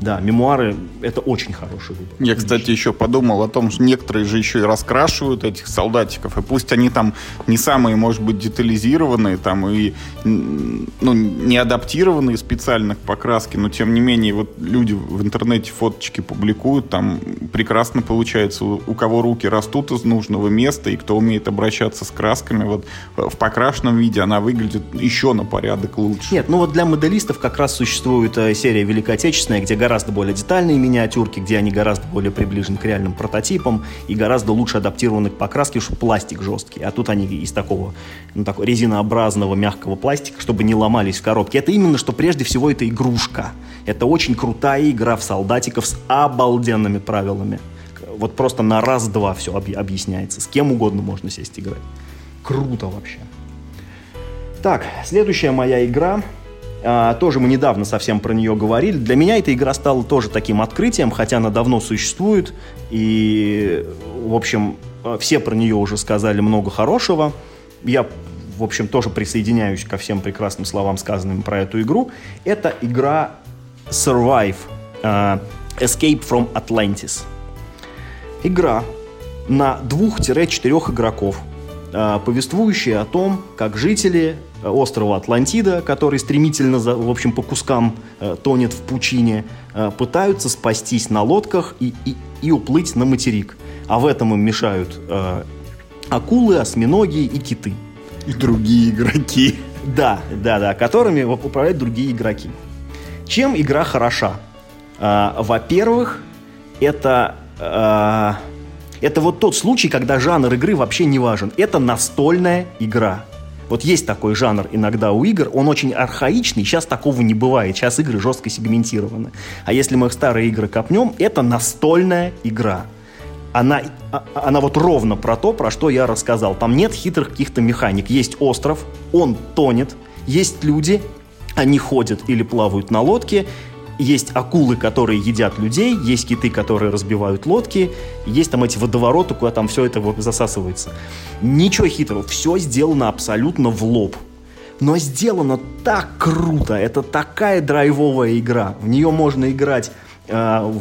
Speaker 2: Да, мемуары — это очень хороший выбор.
Speaker 1: Я, кстати, еще подумал о том, что некоторые же еще и раскрашивают этих солдатиков, и пусть они там не самые, может быть, детализированные, там и ну, не адаптированные специально к покраске, но тем не менее вот люди в интернете фоточки публикуют, там прекрасно получается, у, кого руки растут из нужного места, и кто умеет обращаться с красками, вот в покрашенном виде она выглядит еще на порядок лучше.
Speaker 2: Нет, ну вот для моделистов как раз существует э, серия Великой Отечественной, где гораздо более детальные миниатюрки, где они гораздо более приближены к реальным прототипам и гораздо лучше адаптированы к покраске, что пластик жесткий. А тут они из такого, ну, такого резинообразного мягкого пластика, чтобы не ломались в коробке. Это именно, что прежде всего это игрушка. Это очень крутая игра в солдатиков с обалденными правилами. Вот просто на раз-два все объясняется. С кем угодно можно сесть играть. Круто вообще. Так, следующая моя игра а, тоже мы недавно совсем про нее говорили. Для меня эта игра стала тоже таким открытием, хотя она давно существует. И, в общем, все про нее уже сказали много хорошего. Я, в общем, тоже присоединяюсь ко всем прекрасным словам, сказанным про эту игру. Это игра Survive uh, Escape from Atlantis. Игра на двух-четырех игроков, uh, повествующая о том, как жители острова Атлантида, который стремительно, в общем, по кускам э, тонет в пучине, э, пытаются спастись на лодках и, и, и уплыть на материк. А в этом им мешают э, акулы, осьминоги и киты.
Speaker 1: И другие игроки.
Speaker 2: Да, да, да, которыми управляют другие игроки. Чем игра хороша? Э, во-первых, это... Это вот тот случай, когда жанр игры вообще не важен. Это настольная игра. Вот есть такой жанр иногда у игр, он очень архаичный, сейчас такого не бывает, сейчас игры жестко сегментированы. А если мы в старые игры копнем, это настольная игра. Она, а, она вот ровно про то, про что я рассказал. Там нет хитрых каких-то механик. Есть остров, он тонет, есть люди, они ходят или плавают на лодке, есть акулы, которые едят людей, есть киты, которые разбивают лодки, есть там эти водовороты, куда там все это засасывается. Ничего хитрого, все сделано абсолютно в лоб. Но сделано так круто, это такая драйвовая игра. В нее можно играть э,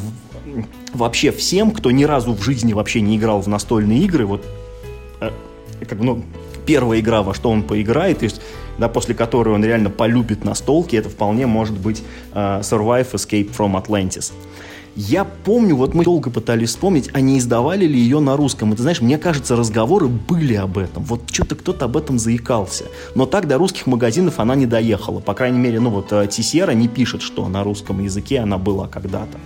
Speaker 2: вообще всем, кто ни разу в жизни вообще не играл в настольные игры. Вот э, как, ну, первая игра, во что он поиграет. То есть да, после которой он реально полюбит настолки, это вполне может быть uh, Survive Escape from Atlantis. Я помню, вот мы долго пытались вспомнить, а не издавали ли ее на русском. И ты знаешь, мне кажется, разговоры были об этом. Вот что-то кто-то об этом заикался. Но так до русских магазинов она не доехала. По крайней мере, ну вот Тисера не пишет, что на русском языке она была когда-то.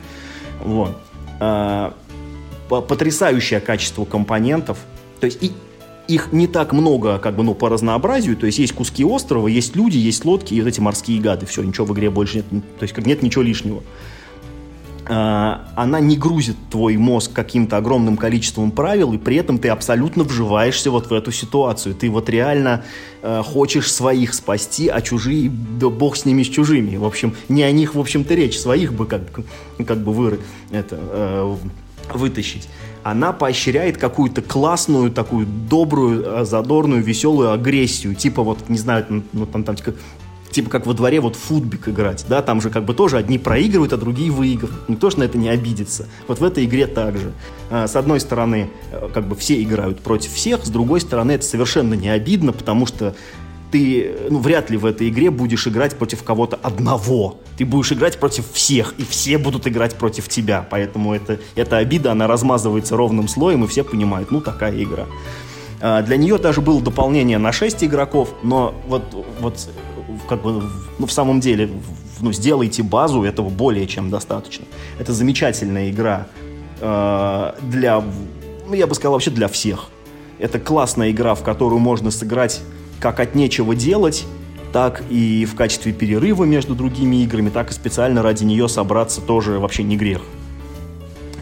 Speaker 2: Вот. А, потрясающее качество компонентов. То есть и их не так много, как бы, ну, по разнообразию. То есть есть куски острова, есть люди, есть лодки и вот эти морские гады. Все, ничего в игре больше нет. То есть как нет ничего лишнего. А, она не грузит твой мозг каким-то огромным количеством правил, и при этом ты абсолютно вживаешься вот в эту ситуацию. Ты вот реально э, хочешь своих спасти, а чужие, да бог с ними, с чужими. В общем, не о них, в общем-то, речь. Своих бы как, как бы выры, это, э, вытащить. Она поощряет какую-то классную, такую добрую, задорную, веселую агрессию. Типа вот, не знаю, ну, там, там типа, типа как во дворе вот футбик играть, да, там же как бы тоже одни проигрывают, а другие выигрывают. Никто же на это не обидится. Вот в этой игре также. А, с одной стороны, э, как бы все играют против всех, с другой стороны, это совершенно не обидно, потому что ты ну, вряд ли в этой игре будешь играть против кого-то одного. Ты будешь играть против всех, и все будут играть против тебя. Поэтому это, эта обида, она размазывается ровным слоем, и все понимают, ну, такая игра. А, для нее даже было дополнение на 6 игроков, но вот, вот как бы, ну, в самом деле, ну, сделайте базу, этого более чем достаточно. Это замечательная игра э, для, ну, я бы сказал, вообще для всех. Это классная игра, в которую можно сыграть как от нечего делать, так и в качестве перерыва между другими играми, так и специально ради нее собраться тоже вообще не грех.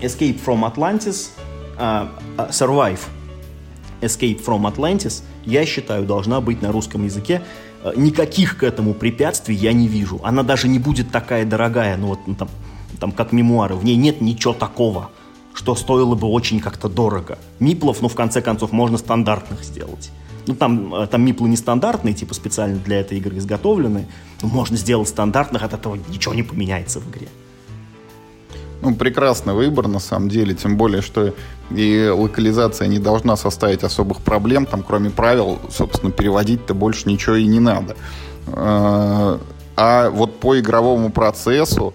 Speaker 2: Escape from Atlantis, uh, Survive Escape from Atlantis, я считаю, должна быть на русском языке. Э, никаких к этому препятствий я не вижу. Она даже не будет такая дорогая, ну вот ну, там, там как мемуары. В ней нет ничего такого, что стоило бы очень как-то дорого. Миплов, ну в конце концов, можно стандартных сделать. Ну, там, э, там миплы нестандартные, типа специально для этой игры изготовлены. можно сделать стандартных, от этого ничего не поменяется в игре.
Speaker 1: Ну, прекрасный выбор, на самом деле, тем более, что и локализация не должна составить особых проблем, там, кроме правил, собственно, переводить-то больше ничего и не надо. А, а вот по игровому процессу,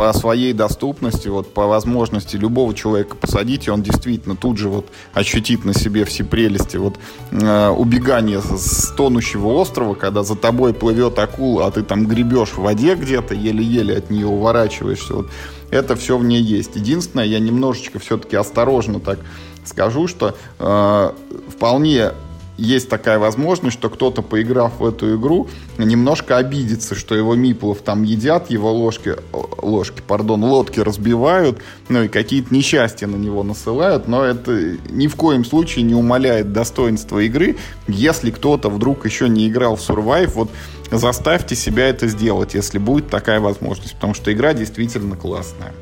Speaker 1: по своей доступности, вот по возможности любого человека посадить, и он действительно тут же вот ощутит на себе все прелести вот э, убегания с тонущего острова, когда за тобой плывет акула, а ты там гребешь в воде где-то, еле-еле от нее уворачиваешься. Вот это все в ней есть. Единственное, я немножечко все-таки осторожно так скажу, что э, вполне есть такая возможность, что кто-то, поиграв в эту игру, немножко обидится, что его миплов там едят, его ложки, ложки, пардон, лодки разбивают, ну и какие-то несчастья на него насылают, но это ни в коем случае не умаляет достоинства игры. Если кто-то вдруг еще не играл в Survive, вот заставьте себя это сделать, если будет такая возможность, потому что игра действительно классная.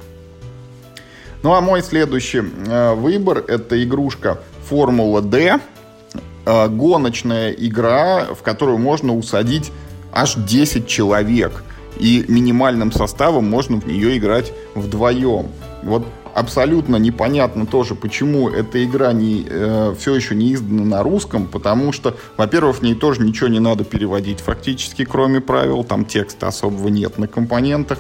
Speaker 1: Ну а мой следующий э, выбор это игрушка Формула D. Э, гоночная игра, в которую можно усадить аж 10 человек. И минимальным составом можно в нее играть вдвоем. Вот абсолютно непонятно тоже, почему эта игра не, э, все еще не издана на русском, потому что, во-первых, в ней тоже ничего не надо переводить фактически, кроме правил, там текста особого нет на компонентах.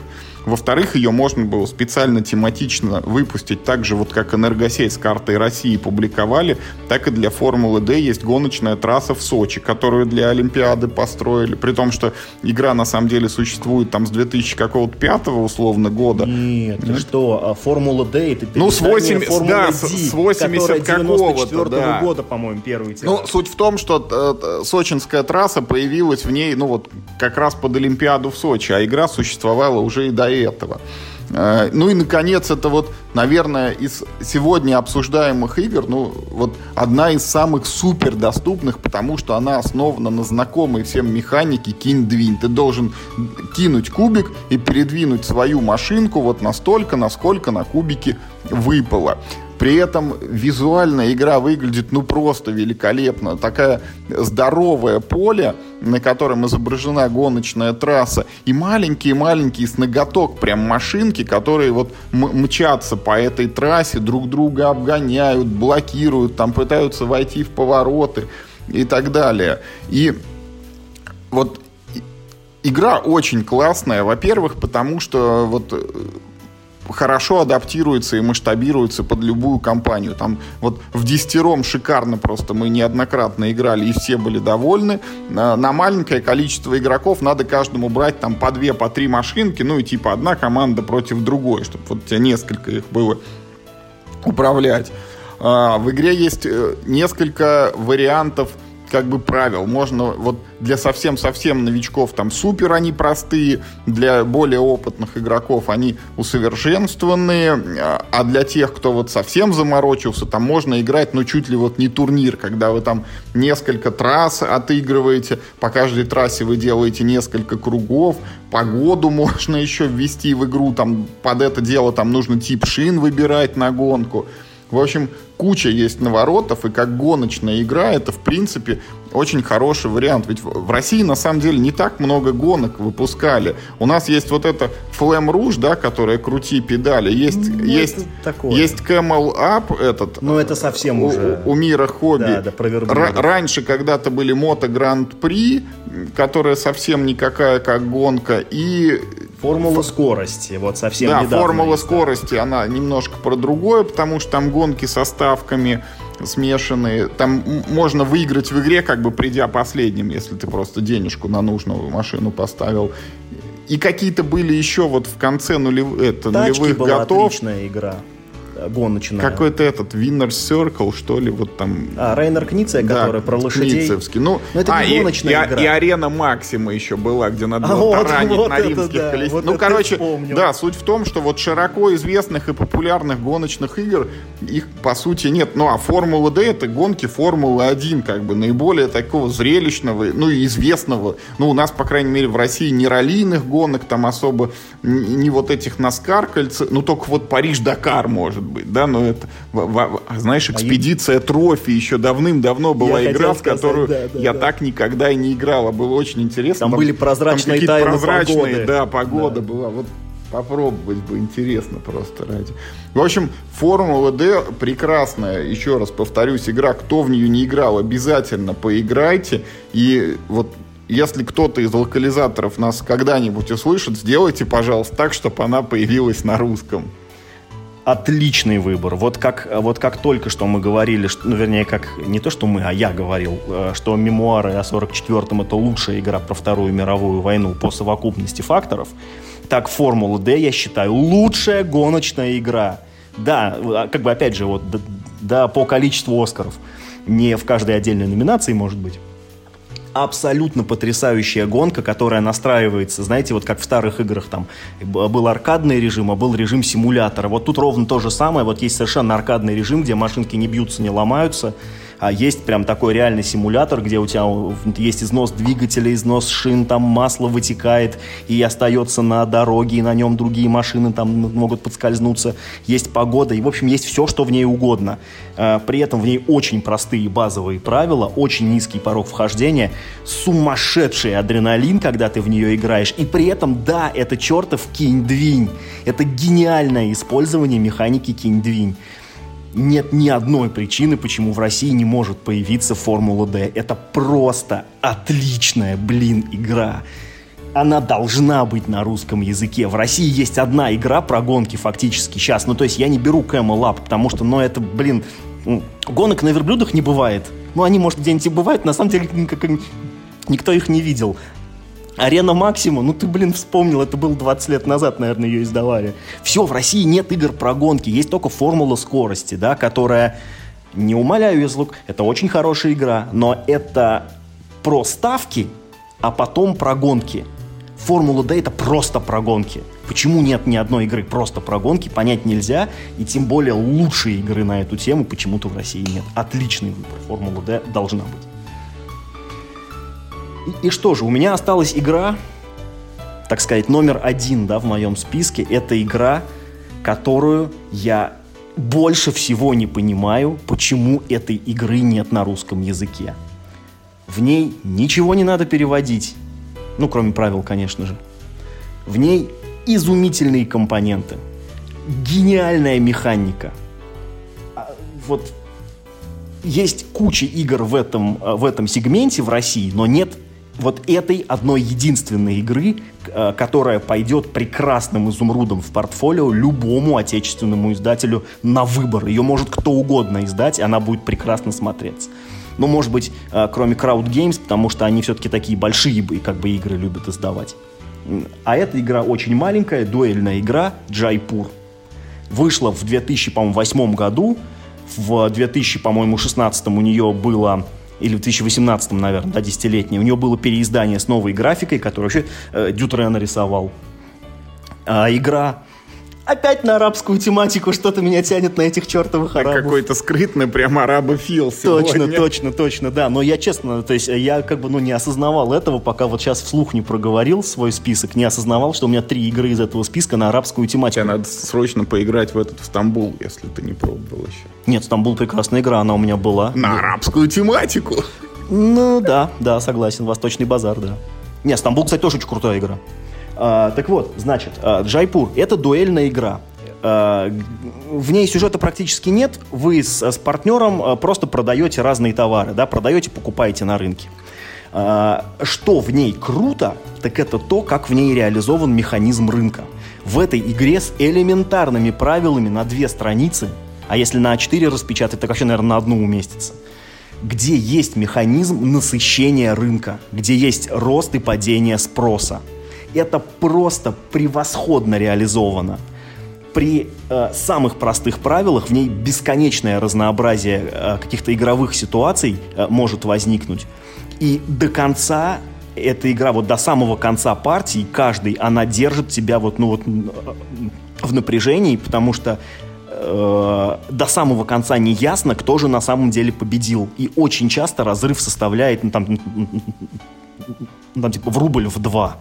Speaker 1: Во-вторых, ее можно было специально тематично выпустить так же, вот как энергосеть с картой России публиковали, так и для Формулы D есть гоночная трасса в Сочи, которую для Олимпиады построили, при том, что игра на самом деле существует там с 2000 какого-то пятого условно года.
Speaker 2: Нет, ты что, а Формула D это
Speaker 1: ну, с 80, да, с, с 80 какого-то, да.
Speaker 2: года, по-моему, первый
Speaker 1: тираж. Ну, суть в том, что э, сочинская трасса появилась в ней, ну вот, как раз под Олимпиаду в Сочи, а игра существовала уже и до этого. Э, ну и, наконец, это вот, наверное, из сегодня обсуждаемых игр, ну, вот одна из самых супер доступных, потому что она основана на знакомой всем механике кинь-двинь. Ты должен кинуть кубик и передвинуть свою машинку вот настолько, насколько на кубике выпало. При этом визуально игра выглядит ну просто великолепно. Такая здоровое поле, на котором изображена гоночная трасса, и маленькие-маленькие с ноготок прям машинки, которые вот мчатся по этой трассе, друг друга обгоняют, блокируют, там пытаются войти в повороты и так далее. И вот игра очень классная, во-первых, потому что вот хорошо адаптируется и масштабируется под любую компанию. Там вот в десятером шикарно просто мы неоднократно играли и все были довольны. На, на маленькое количество игроков надо каждому брать там по две, по три машинки, ну и типа одна команда против другой, чтобы вот у тебя несколько их было управлять. А, в игре есть э, несколько вариантов как бы правил. Можно вот для совсем-совсем новичков там супер они простые, для более опытных игроков они усовершенствованные, а для тех, кто вот совсем заморочился, там можно играть, ну, чуть ли вот не турнир, когда вы там несколько трасс отыгрываете, по каждой трассе вы делаете несколько кругов, погоду можно еще ввести в игру, там под это дело там нужно тип шин выбирать на гонку. В общем, куча есть наворотов, и как гоночная игра, это, в принципе, очень хороший вариант. Ведь в России, на самом деле, не так много гонок выпускали. У нас есть вот это Flame Rouge, да, которая крути педали. Есть, ну, есть, есть Camel Up этот.
Speaker 2: Ну, это совсем
Speaker 1: у,
Speaker 2: уже...
Speaker 1: У, мира хобби. Да,
Speaker 2: да,
Speaker 1: Р- раньше когда-то были Мото Гранд-при, которая совсем никакая, как гонка, и
Speaker 2: Формула скорости, вот совсем
Speaker 1: Да,
Speaker 2: недавно
Speaker 1: формула есть, скорости, да. она немножко про другое, потому что там гонки со ставками смешанные. Там можно выиграть в игре, как бы придя последним, если ты просто денежку на нужную машину поставил. И какие-то были еще вот в конце нулев... это,
Speaker 2: Тачки
Speaker 1: нулевых
Speaker 2: была
Speaker 1: готов.
Speaker 2: отличная игра гоночная.
Speaker 1: Какой-то этот Winner Circle, что ли, вот там.
Speaker 2: А, Рейнер Книция, да, которая про лошадей.
Speaker 1: Кницевский. Ну,
Speaker 2: Но это
Speaker 1: а,
Speaker 2: не гоночная
Speaker 1: и,
Speaker 2: игра.
Speaker 1: И, и арена Максима еще была, где надо
Speaker 2: а
Speaker 1: было
Speaker 2: вот,
Speaker 1: таранить
Speaker 2: вот
Speaker 1: на римских
Speaker 2: да,
Speaker 1: колесницах.
Speaker 2: вот
Speaker 1: ну, короче, да, суть в том, что вот широко известных и популярных гоночных игр, их по сути нет. Ну, а Формула D это гонки Формулы 1, как бы наиболее такого зрелищного, ну и известного. Ну, у нас, по крайней мере, в России не раллийных гонок там особо, не вот этих Наскар кольца, ну, только вот Париж-Дакар, может быть, да, но это знаешь, экспедиция трофи еще давным-давно была
Speaker 2: Я
Speaker 1: игра, в которую
Speaker 2: сказать, да, да,
Speaker 1: я
Speaker 2: да.
Speaker 1: так никогда и не играла. Было очень интересно.
Speaker 2: Там были прозрачные
Speaker 1: какие-то
Speaker 2: тайны
Speaker 1: прозрачные,
Speaker 2: погоды.
Speaker 1: да, погода
Speaker 2: Да.
Speaker 1: была. Вот попробовать бы интересно просто ради. В общем, Формула D прекрасная. Еще раз повторюсь, игра, кто в нее не играл, обязательно поиграйте. И вот если кто-то из локализаторов нас когда-нибудь услышит, сделайте, пожалуйста, так, чтобы она появилась на русском.
Speaker 2: Отличный выбор. Вот как, вот как только что мы говорили, что, ну, вернее, как не то, что мы, а я говорил, э, что мемуары о 44-м это лучшая игра про Вторую мировую войну по совокупности факторов, так Формула D, я считаю, лучшая гоночная игра. Да, а, как бы опять же, вот, да, по количеству Оскаров. Не в каждой отдельной номинации, может быть. Абсолютно потрясающая гонка, которая настраивается, знаете, вот как в старых играх там был аркадный режим, а был режим симулятора. Вот тут ровно то же самое, вот есть совершенно аркадный режим, где машинки не бьются, не ломаются, есть прям такой реальный симулятор, где у тебя есть износ двигателя, износ шин, там масло вытекает и остается на дороге, и на нем другие машины там могут подскользнуться. Есть погода, и, в общем, есть все, что в ней угодно. Э, При этом в ней очень простые базовые правила, очень низкий порог вхождения, сумасшедший адреналин, когда ты в нее играешь. И при этом, да, это чертов кинь-двинь. Это гениальное использование механики кинь-двинь нет ни одной причины, почему в России не может появиться Формула D. Это просто отличная, блин, игра. Она должна быть на русском языке. В России есть одна игра про гонки фактически сейчас. Ну, то есть я не беру Camel Up, потому что, ну, это, блин, м, гонок на верблюдах не бывает. Ну, они, может, где-нибудь и бывают, на самом деле никак- никто их не видел. Арена Максима, ну ты, блин, вспомнил, это было 20 лет назад, наверное, ее издавали. Все, в России нет игр про гонки, есть только формула скорости, да, которая, не умоляю из лук, это очень хорошая игра, но это про ставки, а потом про гонки. Формула D это просто про гонки. Почему нет ни одной игры просто про гонки, понять нельзя, и тем более лучшей игры на эту тему почему-то в России нет. Отличный выбор. Формула D должна быть. И, что же, у меня осталась игра, так сказать, номер один, да, в моем списке. Это игра, которую я больше всего не понимаю, почему этой игры нет на русском языке. В ней ничего не надо переводить. Ну, кроме правил, конечно же. В ней изумительные компоненты. Гениальная механика. А, Вот есть куча игр в этом, э, в этом сегменте в России, но нет вот этой одной единственной игры, э, которая пойдет прекрасным изумрудом в портфолио любому отечественному издателю на выбор. Ее может кто угодно издать, и она будет прекрасно смотреться. Ну, может быть, э, кроме Crowd Games, потому что они все-таки такие большие как бы игры любят издавать. А эта игра очень маленькая, дуэльная игра Джайпур. Вышла в 2008 году. В 2000, по-моему, 16 у нее было или в 2018, наверное, да, десятилетнее, у него было переиздание с новой графикой, которую вообще э, Дютре нарисовал. А игра опять на арабскую тематику, что-то меня тянет на этих чертовых арабов.
Speaker 1: Какой-то скрытный прям арабофил
Speaker 2: сегодня. Точно, точно, точно, да. Но я честно, то есть я как бы ну, не осознавал этого, пока вот сейчас вслух не проговорил свой список, не осознавал, что у меня три игры из этого списка на арабскую тематику.
Speaker 1: Тебе надо срочно поиграть в этот в Стамбул, если ты не пробовал еще.
Speaker 2: Нет, Стамбул прекрасная игра, она у меня была.
Speaker 1: На арабскую тематику?
Speaker 2: Ну да, да, согласен. Восточный базар, да. Нет, Стамбул, кстати, тоже очень крутая игра. А, так вот, значит, а, Джайпур – это дуэльная игра. А, в ней сюжета практически нет. Вы с, с партнером просто продаете разные товары, да, продаете, покупаете на рынке. Что в ней круто, так это то, как в ней реализован механизм рынка. В этой игре с элементарными правилами на две страницы, а если на А4 распечатать, так вообще, наверное, на одну уместится – где есть механизм насыщения рынка, где есть рост и падение спроса это просто превосходно реализовано. При э, самых простых правилах в ней бесконечное разнообразие э, каких-то игровых ситуаций э, может возникнуть. И до конца эта игра, вот до самого конца партии, каждый, она держит тебя вот, ну вот в напряжении, потому что э, до самого конца не ясно, кто же на самом деле победил. И очень часто разрыв составляет, ну, там, ну, там типа в рубль в два.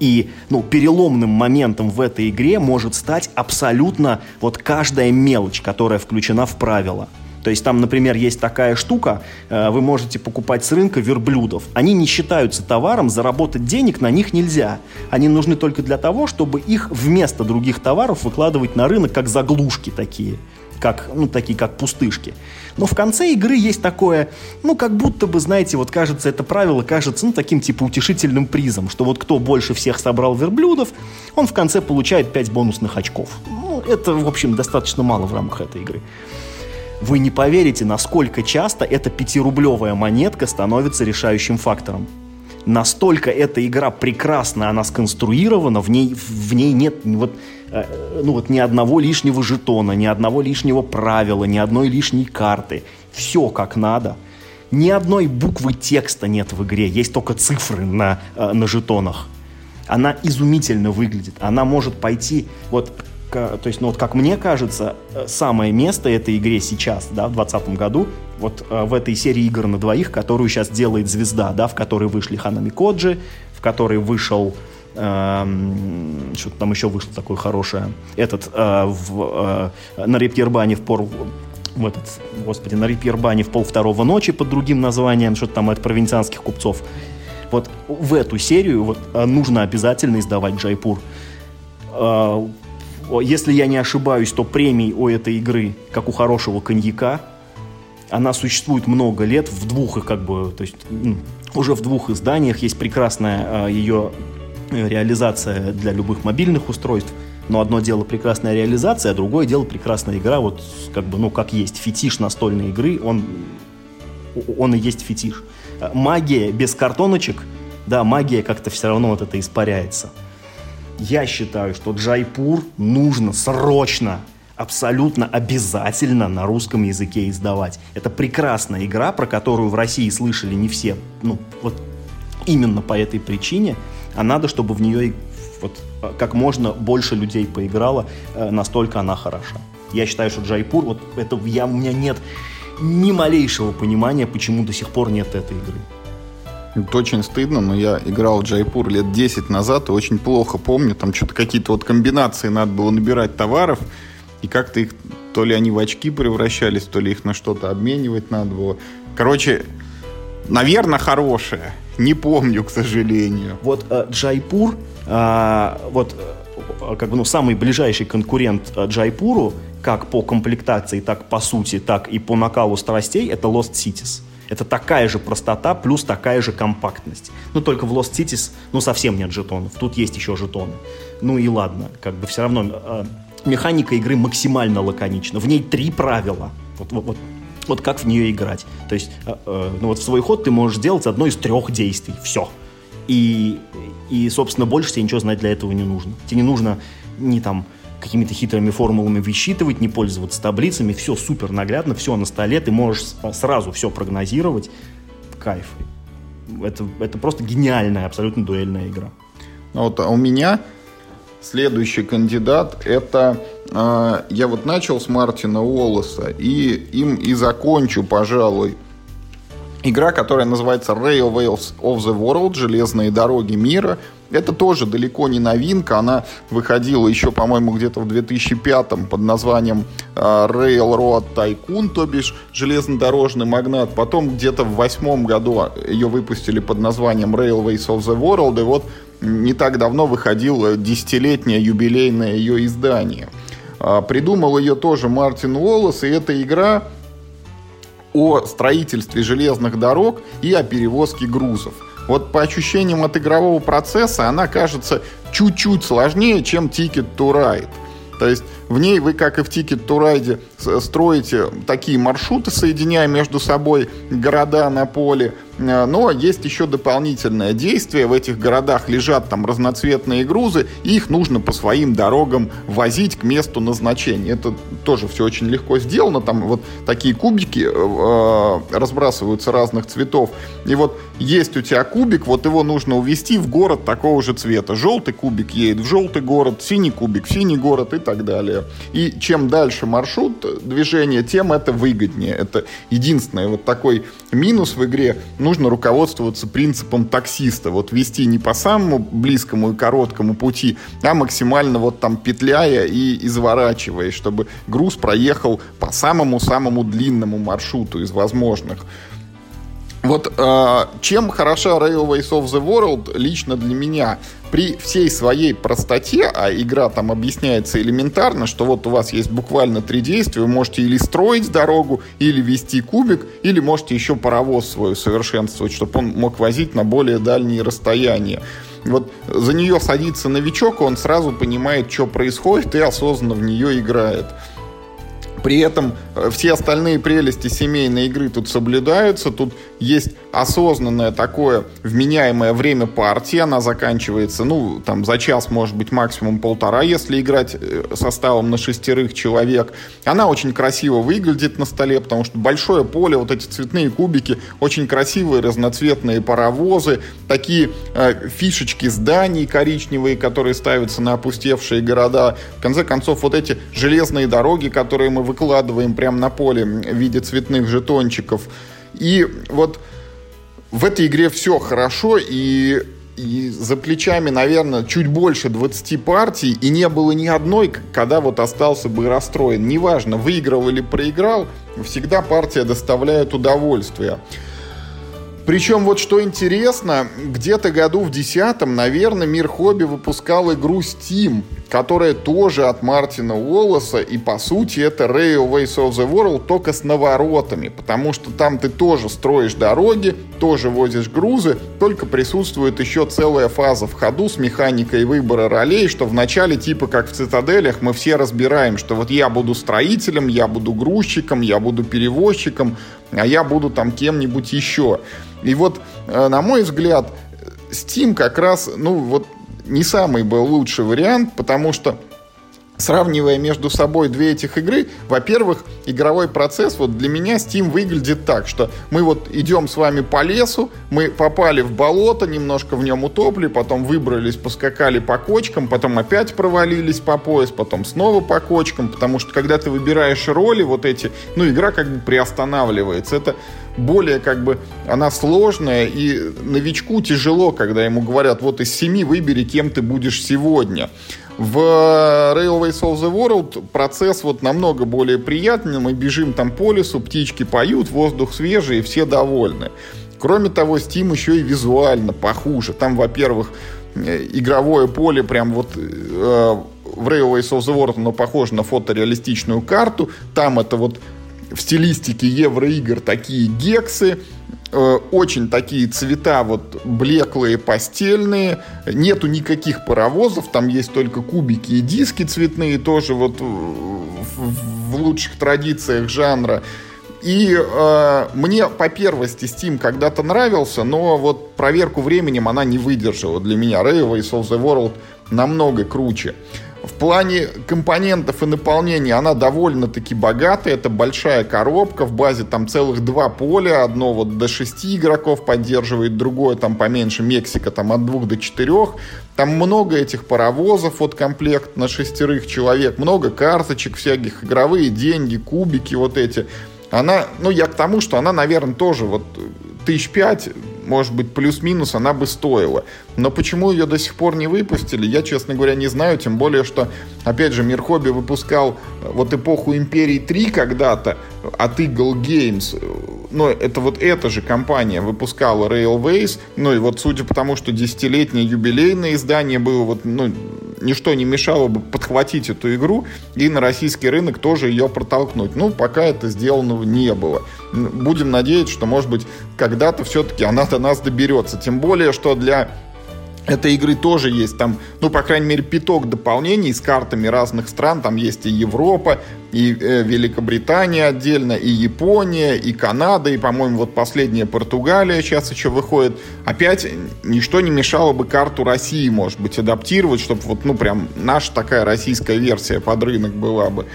Speaker 2: И ну, переломным моментом в этой игре может стать абсолютно вот каждая мелочь, которая включена в правила. То есть там, например, есть такая штука, э, вы можете покупать с рынка верблюдов. Они не считаются товаром, заработать денег на них нельзя. Они нужны только для того, чтобы их вместо других товаров выкладывать на рынок как заглушки такие как, ну, такие как пустышки. Но в конце игры есть такое, ну, как будто бы, знаете, вот кажется, это правило кажется, ну, таким типа утешительным призом, что вот кто больше всех собрал верблюдов, он в конце получает 5 бонусных очков. Ну, это, в общем, достаточно мало в рамках этой игры. Вы не поверите, насколько часто эта пятирублевая монетка становится решающим фактором настолько эта игра прекрасна, она сконструирована, в ней, в ней нет вот, ну вот ни одного лишнего жетона, ни одного лишнего правила, ни одной лишней карты. Все как надо. Ни одной буквы текста нет в игре, есть только цифры на, э, на жетонах. Она изумительно выглядит. Она может пойти, вот то есть, ну вот как мне кажется, э, самое место этой игре сейчас, да, в 2020 году, вот э, в этой серии игр на двоих, которую сейчас делает Звезда, да, в которой вышли Ханами Коджи, в которой вышел что-то там еще вышло такое хорошее. Этот э, в, э, на Репьербане в пор в этот, господи, на Репьербане в пол второго ночи под другим названием, что-то там от провинцианских купцов. Вот в эту серию вот, э, нужно обязательно издавать Джайпур. Если я не ошибаюсь, то премий у этой игры, как у хорошего коньяка, она существует много лет в двух, как бы, то есть уже в двух изданиях есть прекрасная ее реализация для любых мобильных устройств. Но одно дело прекрасная реализация, а другое дело прекрасная игра, вот как бы, ну, как есть фетиш настольной игры, он, он и есть фетиш. Магия без картоночек, да, магия как-то все равно вот это испаряется. Я считаю, что Джайпур нужно срочно, абсолютно обязательно на русском языке издавать. Это прекрасная игра, про которую в России слышали не все. Ну, вот именно по этой причине. А надо, чтобы в нее вот, как можно больше людей поиграло, э, настолько она хороша. Я считаю, что Джайпур, вот это я, у меня нет ни малейшего понимания, почему до сих пор нет этой игры.
Speaker 1: Это очень стыдно, но я играл в Джайпур лет 10 назад и очень плохо помню. Там что-то какие-то вот комбинации надо было набирать товаров, и как-то их то ли они в очки превращались, то ли их на что-то обменивать надо было. Короче, наверное, хорошая. Не помню, к сожалению.
Speaker 2: Вот э, Джайпур, э, вот э, как бы ну самый ближайший конкурент э, Джайпуру, как по комплектации, так по сути, так и по накалу страстей, это Lost Cities. Это такая же простота плюс такая же компактность. Ну, только в Lost Cities, ну, совсем нет жетонов. Тут есть еще жетоны. Ну и ладно, как бы все равно э, механика игры максимально лаконична. В ней три правила. Вот, вот, вот, вот как в нее играть. То есть, э, э, ну вот в свой ход ты можешь сделать одно из трех действий. Все. И, и, собственно, больше тебе ничего знать для этого не нужно. Тебе не нужно ни там какими-то хитрыми формулами высчитывать, не пользоваться таблицами. Все супер наглядно, все на столе. Ты можешь сразу все прогнозировать. Кайф. Это, это просто гениальная, абсолютно дуэльная игра.
Speaker 1: Ну вот а у меня следующий кандидат это я вот начал с Мартина Уоллеса и им и закончу, пожалуй. Игра, которая называется Railways of the World, Железные дороги мира. Это тоже далеко не новинка. Она выходила еще, по-моему, где-то в 2005 под названием э, Railroad Tycoon, то бишь железнодорожный магнат. Потом где-то в восьмом году ее выпустили под названием Railways of the World. И вот не так давно выходило десятилетнее юбилейное ее издание. Э, придумал ее тоже Мартин Уоллес, и эта игра о строительстве железных дорог и о перевозке грузов. Вот по ощущениям от игрового процесса она кажется чуть-чуть сложнее, чем Ticket to Ride. То есть в ней вы, как и в Ticket to Ride, строите такие маршруты, соединяя между собой города на поле, но есть еще дополнительное действие. В этих городах лежат там разноцветные грузы, и их нужно по своим дорогам возить к месту назначения. Это тоже все очень легко сделано. Там вот такие кубики э, э, разбрасываются разных цветов. И вот есть у тебя кубик, вот его нужно увезти в город такого же цвета. Желтый кубик едет в желтый город, синий кубик в синий город и так далее. И чем дальше маршрут движения, тем это выгоднее. Это единственный вот такой минус в игре нужно руководствоваться принципом таксиста. Вот вести не по самому близкому и короткому пути, а максимально вот там петляя и изворачивая, чтобы груз проехал по самому-самому длинному маршруту из возможных. Вот э, чем хороша Railways of the World лично для меня? При всей своей простоте, а игра там объясняется элементарно, что вот у вас есть буквально три действия, вы можете или строить дорогу, или вести кубик, или можете еще паровоз свой совершенствовать, чтобы он мог возить на более дальние расстояния. Вот за нее садится новичок, он сразу понимает, что происходит, и осознанно в нее играет. При этом э, все остальные прелести семейной игры тут соблюдаются. Тут есть осознанное такое вменяемое время партии. Она заканчивается, ну, там, за час, может быть, максимум полтора, если играть э, составом на шестерых человек. Она очень красиво выглядит на столе, потому что большое поле, вот эти цветные кубики, очень красивые разноцветные паровозы, такие э, фишечки зданий коричневые, которые ставятся на опустевшие города. В конце концов, вот эти железные дороги, которые мы выкладываем прямо на поле в виде цветных жетончиков. И вот в этой игре все хорошо, и, и за плечами, наверное, чуть больше 20 партий, и не было ни одной, когда вот остался бы расстроен. Неважно, выиграл или проиграл, всегда партия доставляет удовольствие. Причем вот что интересно, где-то году в десятом, наверное, Мир Хобби выпускал игру Steam, которая тоже от Мартина Уоллеса, и по сути это Railways of the World, только с наворотами, потому что там ты тоже строишь дороги, тоже возишь грузы, только присутствует еще целая фаза в ходу с механикой выбора ролей, что вначале типа как в цитаделях мы все разбираем, что вот я буду строителем, я буду грузчиком, я буду перевозчиком, а я буду там кем-нибудь еще. И вот, э, на мой взгляд, Steam как раз, ну вот, не самый был лучший вариант, потому что Сравнивая между собой две этих игры, во-первых, игровой процесс вот для меня Steam выглядит так, что мы вот идем с вами по лесу, мы попали в болото, немножко в нем утопли, потом выбрались, поскакали по кочкам, потом опять провалились по пояс, потом снова по кочкам, потому что когда ты выбираешь роли вот эти, ну игра как бы приостанавливается. Это более как бы она сложная, и новичку тяжело, когда ему говорят, вот из семи выбери, кем ты будешь сегодня. В Railways of the World процесс вот намного более приятный. Мы бежим там по лесу, птички поют, воздух свежий, и все довольны. Кроме того, Steam еще и визуально похуже. Там, во-первых, э, игровое поле прям вот э, в Railways of the World оно похоже на фотореалистичную карту. Там это вот в стилистике евроигр такие гексы, очень такие цвета вот блеклые, постельные. Нету никаких паровозов, там есть только кубики и диски цветные, тоже вот в, в лучших традициях жанра. И э, мне по первости Steam когда-то нравился, но вот проверку временем она не выдержала для меня. Railways of the World намного круче. В плане компонентов и наполнения она довольно-таки богатая. Это большая коробка. В базе там целых два поля. Одно вот до шести игроков поддерживает, другое там поменьше. Мексика там от двух до четырех. Там много этих паровозов, вот комплект на шестерых человек. Много карточек всяких, игровые деньги, кубики вот эти. Она, ну я к тому, что она, наверное, тоже вот тысяч пять может быть, плюс-минус она бы стоила. Но почему ее до сих пор не выпустили, я, честно говоря, не знаю. Тем более, что, опять же, Мир Хобби выпускал э, вот эпоху Империи 3 когда-то от Eagle Games. Но это вот эта же компания выпускала Railways. Ну и вот судя по тому, что десятилетнее юбилейное издание было, вот, ну, ничто не мешало бы подхватить эту игру и на российский рынок тоже ее протолкнуть. Ну, пока это сделано не было. Будем надеяться, что, может быть, когда-то все-таки она до нас доберется. Тем более, что для этой игры тоже есть там, ну, по крайней мере, пяток дополнений с картами разных стран. Там есть и Европа, и э, Великобритания отдельно, и Япония, и Канада, и, по-моему, вот последняя Португалия сейчас еще выходит. Опять ничто не мешало бы карту России, может быть, адаптировать, чтобы вот, ну, прям наша такая российская версия под рынок была бы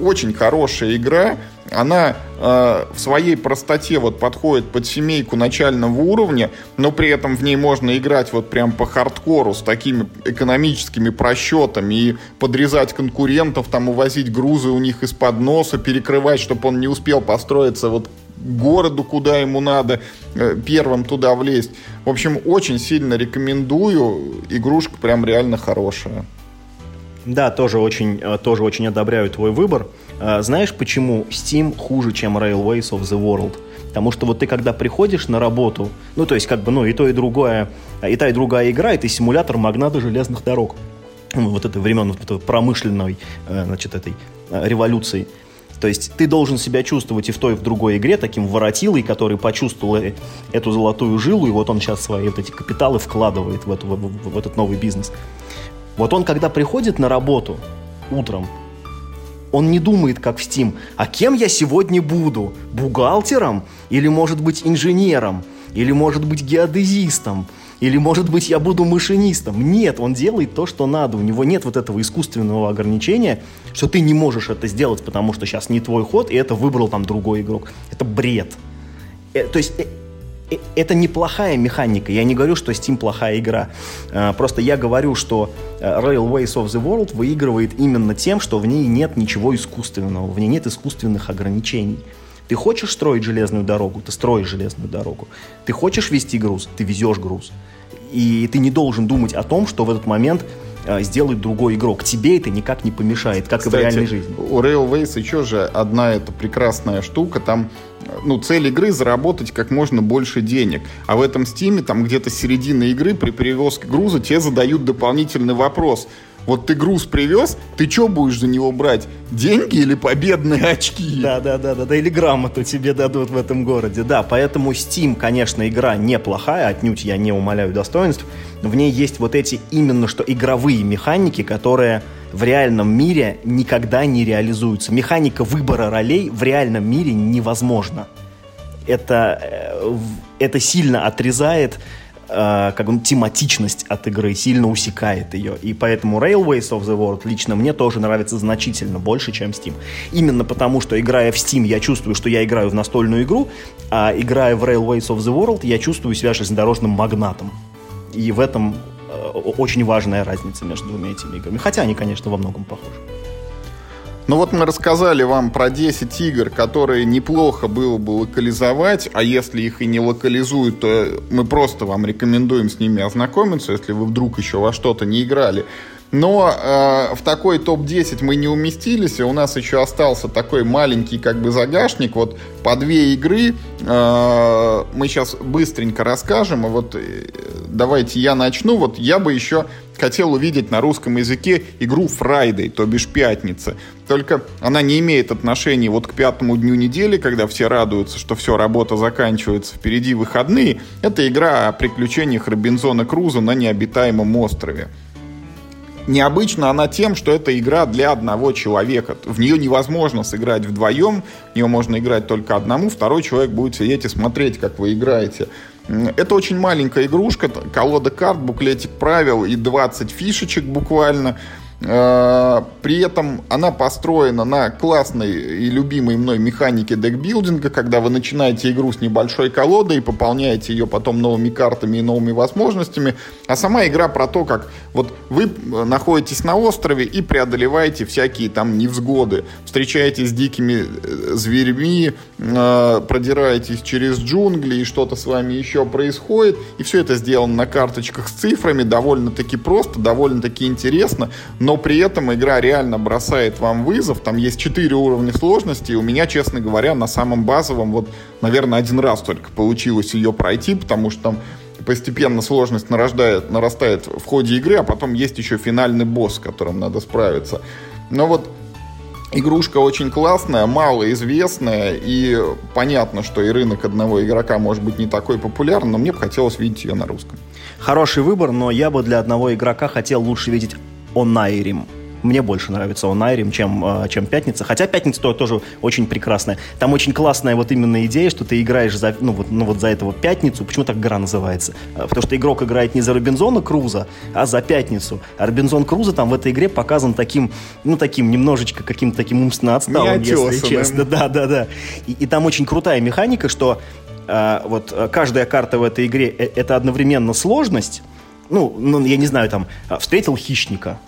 Speaker 1: очень хорошая игра. Она э, в своей простоте вот подходит под семейку начального уровня, но при этом в ней можно играть вот прям по хардкору с такими экономическими просчетами и подрезать конкурентов, там увозить грузы у них из-под носа, перекрывать, чтобы он не успел построиться вот городу, куда ему надо, э, первым туда влезть. В общем, очень сильно рекомендую. Игрушка прям реально хорошая.
Speaker 2: Да, тоже очень, э, тоже очень одобряю твой выбор. Э, знаешь, почему Steam хуже, чем Railways of the World? Потому что вот ты когда приходишь на работу, ну то есть как бы, ну и то, и другое, и та, и другая игра, это симулятор магната железных дорог. Ну, вот это времен вот промышленной, э, значит, этой революции. То есть ты должен себя чувствовать и в той, и в другой игре таким воротилой, который почувствовал эту золотую жилу, и вот он сейчас свои вот эти капиталы вкладывает в, эту, в, в этот новый бизнес. Вот он, когда приходит на работу утром, он не думает, как в Steam, а кем я сегодня буду? Бухгалтером? Или, может быть, инженером? Или, может быть, геодезистом? Или, может быть, я буду машинистом? Нет, он делает то, что надо. У него нет вот этого искусственного ограничения, что ты не можешь это сделать, потому что сейчас не твой ход, и это выбрал там другой игрок. Это бред. Э, то есть э, это неплохая механика. Я не говорю, что Steam плохая игра. Э, просто я говорю, что э, Railways of the World выигрывает именно тем, что в ней нет ничего искусственного, в ней нет искусственных ограничений. Ты хочешь строить железную дорогу, ты строишь железную дорогу. Ты хочешь вести груз, ты везешь груз. И ты не должен думать о том, что в этот момент сделает другой игрок. Тебе это никак не помешает, как Кстати, и в реальной жизни.
Speaker 1: У Railways еще же одна эта прекрасная штука. Там ну, цель игры заработать как можно больше денег. А в этом стиме, там где-то середина игры, при перевозке груза, тебе задают дополнительный вопрос. Вот ты груз привез, ты что будешь за него брать? Деньги или победные очки?
Speaker 2: Да, да, да, да, да, или грамоту тебе дадут в этом городе. Да, поэтому Steam, конечно, игра неплохая, отнюдь я не умоляю достоинств. В ней есть вот эти именно что игровые механики, которые в реальном мире никогда не реализуются. Механика выбора ролей в реальном мире невозможна. Это, э, это сильно отрезает э, как бы тематичность от игры, сильно усекает ее. И поэтому Railways of the World лично мне тоже нравится значительно больше, чем Steam. Именно потому, что играя в Steam, я чувствую, что я играю в настольную игру, а играя в Railways of the World, я чувствую себя железнодорожным магнатом. И в этом очень важная разница между двумя этими играми. Хотя они, конечно, во многом похожи.
Speaker 1: Ну вот мы рассказали вам про 10 игр, которые неплохо было бы локализовать, а если их и не локализуют, то мы просто вам рекомендуем с ними ознакомиться, если вы вдруг еще во что-то не играли. Но э, в такой топ-10 мы не уместились, и у нас еще остался такой маленький как бы загашник. Вот по две игры э, мы сейчас быстренько расскажем. И вот э, давайте я начну. Вот я бы еще хотел увидеть на русском языке игру Friday, то бишь пятница. Только она не имеет отношения вот к пятому дню недели, когда все радуются, что все, работа заканчивается, впереди выходные. Это игра о приключениях Робинзона Круза на необитаемом острове. Необычна она тем, что это игра для одного человека. В нее невозможно сыграть вдвоем, в нее можно играть только одному, второй человек будет сидеть и смотреть, как вы играете. Это очень маленькая игрушка, колода карт, буклетик правил и 20 фишечек буквально. Э, при этом она построена на классной и любимой мной механике декбилдинга, когда вы начинаете игру с небольшой колодой и пополняете ее потом новыми картами и новыми возможностями. А сама игра про то, как вот вы находитесь на острове и преодолеваете всякие там невзгоды. Встречаетесь с дикими э, зверьми, э, продираетесь через джунгли и что-то с вами еще происходит. И все это сделано на карточках с цифрами, довольно-таки просто, довольно-таки интересно но при этом игра реально бросает вам вызов. Там есть четыре уровня сложности, и у меня, честно говоря, на самом базовом, вот, наверное, один раз только получилось ее пройти, потому что там постепенно сложность нарождает, нарастает в ходе игры, а потом есть еще финальный босс, с которым надо справиться. Но вот Игрушка очень классная, малоизвестная, и понятно, что и рынок одного игрока может быть не такой популярный, но мне бы хотелось видеть ее на русском.
Speaker 2: Хороший выбор, но я бы для одного игрока хотел лучше видеть Онайрим. Мне больше нравится Онайрим, чем, а, чем Пятница. Хотя Пятница то, тоже очень прекрасная. Там очень классная вот именно идея, что ты играешь за, ну, вот, ну, вот за этого Пятницу. Почему так игра называется? А, потому что игрок играет не за Робинзона Круза, а за Пятницу. А Робинзон Круза там в этой игре показан таким, ну, таким немножечко каким-то таким умственно отсталым, если честно. Да, да, да. И, и там очень крутая механика, что э, вот каждая карта в этой игре э, это одновременно сложность, ну, ну, я не знаю, там, а, встретил хищника,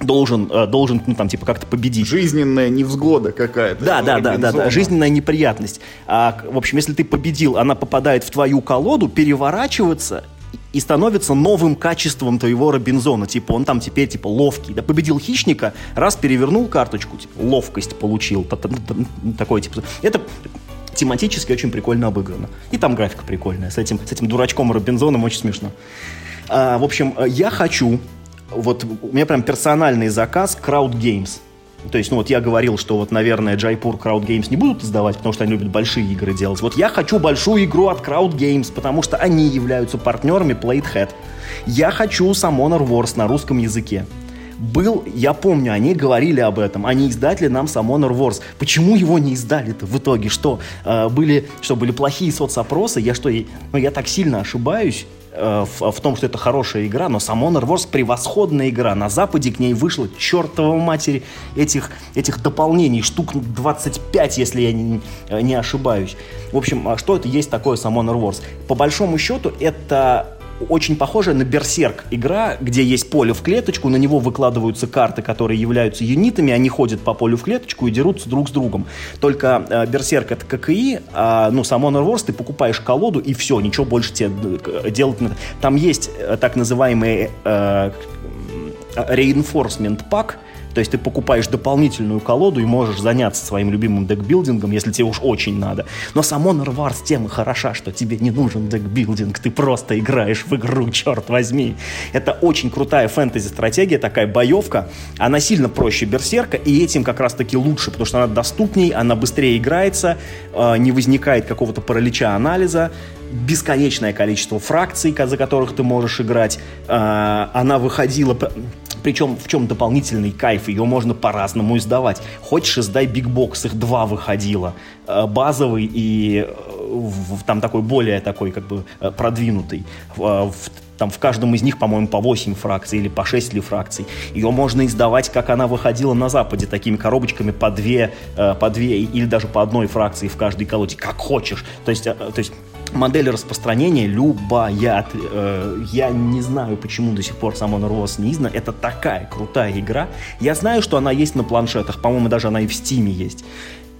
Speaker 2: должен, а, должен ну, там, типа, как-то победить.
Speaker 1: Жизненная невзгода какая-то.
Speaker 2: Да, да, да, да, да, жизненная неприятность. А, в общем, если ты победил, она попадает в твою колоду, переворачивается и становится новым качеством твоего Робинзона. Типа, он там теперь, типа, ловкий. Да победил хищника, раз перевернул карточку, типа, ловкость получил. Такой, типа, это тематически очень прикольно обыграно. И там графика прикольная. С этим, с этим дурачком Робинзоном очень смешно. А, в общем, я хочу, вот у меня прям персональный заказ Crowd Games. То есть, ну вот я говорил, что вот, наверное, Jaipur Crowd Games не будут издавать, потому что они любят большие игры делать. Вот я хочу большую игру от Crowd Games, потому что они являются партнерами Playhead. Я хочу Summoner Wars на русском языке. Был, я помню, они говорили об этом, они издатели нам Summoner Wars. Почему его не издали-то в итоге? Что, э, были, что, были плохие соцопросы? Я что, ну, я так сильно ошибаюсь? Э, в, в том, что это хорошая игра, но сам Honor Wars превосходная игра. На Западе к ней вышло чертова матери этих, этих дополнений, штук 25, если я не, не ошибаюсь. В общем, а что это есть такое сам Honor Wars? По большому счету, это очень похожая на Берсерк игра, где есть поле в клеточку, на него выкладываются карты, которые являются юнитами, они ходят по полю в клеточку и дерутся друг с другом. Только э, Берсерк это ККИ, а ну, сам Honor Wars ты покупаешь колоду и все, ничего больше тебе э, делать Там есть э, так называемый э, reinforcement pack, то есть ты покупаешь дополнительную колоду и можешь заняться своим любимым декбилдингом, если тебе уж очень надо. Но сам Honor Wars тем и хороша, что тебе не нужен декбилдинг, ты просто играешь в игру, черт возьми. Это очень крутая фэнтези-стратегия, такая боевка. Она сильно проще Берсерка, и этим как раз-таки лучше, потому что она доступней, она быстрее играется, э, не возникает какого-то паралича анализа, бесконечное количество фракций, за которых ты можешь играть. Э, она выходила причем в чем дополнительный кайф, ее можно по-разному издавать. Хочешь, издай бигбокс, их два выходило. Э, базовый и э, там такой более такой как бы э, продвинутый. В, там в каждом из них, по-моему, по 8 фракций или по 6 ли фракций. Ее можно издавать, как она выходила на Западе, такими коробочками по две, по две или даже по одной фракции в каждой колоде, как хочешь. То есть, то есть модель распространения любая. Э, я не знаю, почему до сих пор сам Honor Wars не издана. Это такая крутая игра. Я знаю, что она есть на планшетах. По-моему, даже она и в Стиме есть.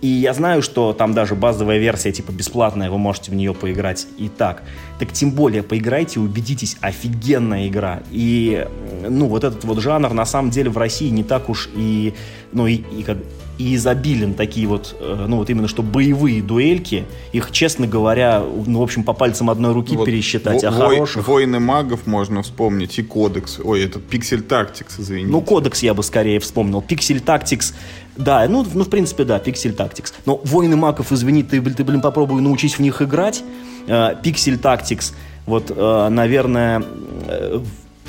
Speaker 2: И я знаю, что там даже базовая версия, типа бесплатная, вы можете в нее поиграть и так. Так тем более поиграйте, убедитесь, офигенная игра. И, ну, вот этот вот жанр, на самом деле, в России не так уж и, ну, и, и как и изобилен такие вот, э, ну вот именно что боевые дуэльки, их, честно говоря, ну, в общем, по пальцам одной руки вот пересчитать, во- а хороших...
Speaker 1: Войны магов можно вспомнить, и Кодекс, ой, этот Пиксель Тактикс, извините.
Speaker 2: Ну, Кодекс я бы скорее вспомнил. Пиксель Тактикс, да, ну, ну, в принципе, да, Пиксель Тактикс. Но Войны магов, извини, ты, ты блин, попробуй научись в них играть. Пиксель Тактикс, вот, э, наверное, э,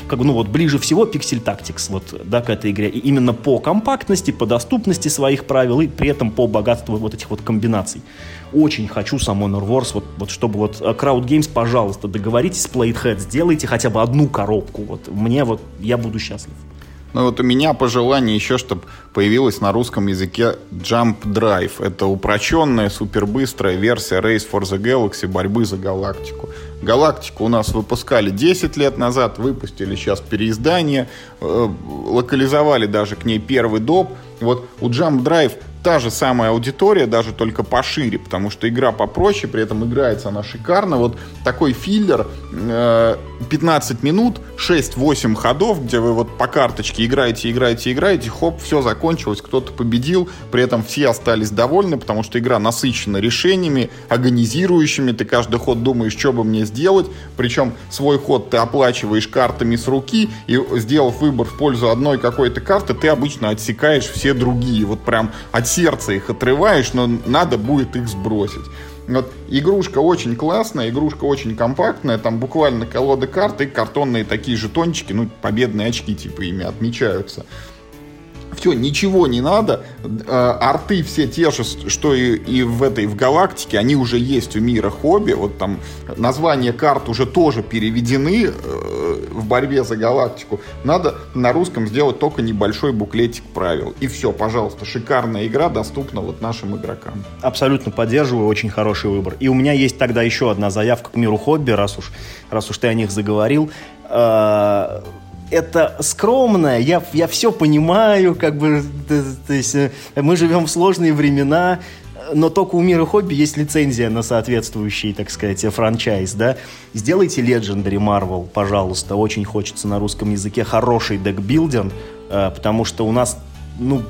Speaker 2: как, ну вот ближе всего Pixel Tactics вот, да, к этой игре. И именно по компактности, по доступности своих правил и при этом по богатству вот этих вот комбинаций. Очень хочу сам Honor Wars, вот, вот чтобы вот э, Crowd Games, пожалуйста, договоритесь с Playhead, сделайте хотя бы одну коробку. Вот мне вот, я буду счастлив.
Speaker 1: Ну вот у меня пожелание еще, чтобы появилась на русском языке Jump Drive. Это упрощенная, супербыстрая версия Race for the Galaxy борьбы за галактику. Галактику у нас выпускали 10 лет назад, выпустили сейчас переиздание, э, локализовали даже к ней первый доп. Вот у Jump Drive та же самая аудитория, даже только пошире, потому что игра попроще, при этом играется она шикарно. Вот такой филлер, 15 э, минут, 6-8 ходов, где вы вот по карточке играете, играете, играете, хоп, все закончилось, кто-то победил, при этом все остались довольны, потому что игра насыщена решениями, агонизирующими, ты каждый ход думаешь, что бы мне сделать, причем свой ход ты оплачиваешь картами с руки, и сделав выбор в пользу одной какой-то карты, ты обычно отсекаешь все другие, вот прям от сердце их отрываешь, но надо будет их сбросить. Вот игрушка очень классная, игрушка очень компактная, там буквально колода карт и картонные такие жетончики, ну, победные очки типа ими отмечаются. Все, ничего не надо. Э, арты все те же, что и, и в этой, в галактике, они уже есть у мира хобби. Вот там названия карт уже тоже переведены э, в борьбе за галактику. Надо на русском сделать только небольшой буклетик правил. И все, пожалуйста, шикарная игра доступна вот нашим игрокам.
Speaker 2: Абсолютно поддерживаю, очень хороший выбор. И у меня есть тогда еще одна заявка к миру хобби, раз уж, раз уж ты о них заговорил э, это скромное, я, я все понимаю, как бы, то, есть э, мы живем в сложные времена, но только у мира хобби есть лицензия на соответствующий, так сказать, франчайз, да. Сделайте Legendary Marvel, пожалуйста, очень хочется на русском языке хороший декбилдер, э, потому что у нас, ну,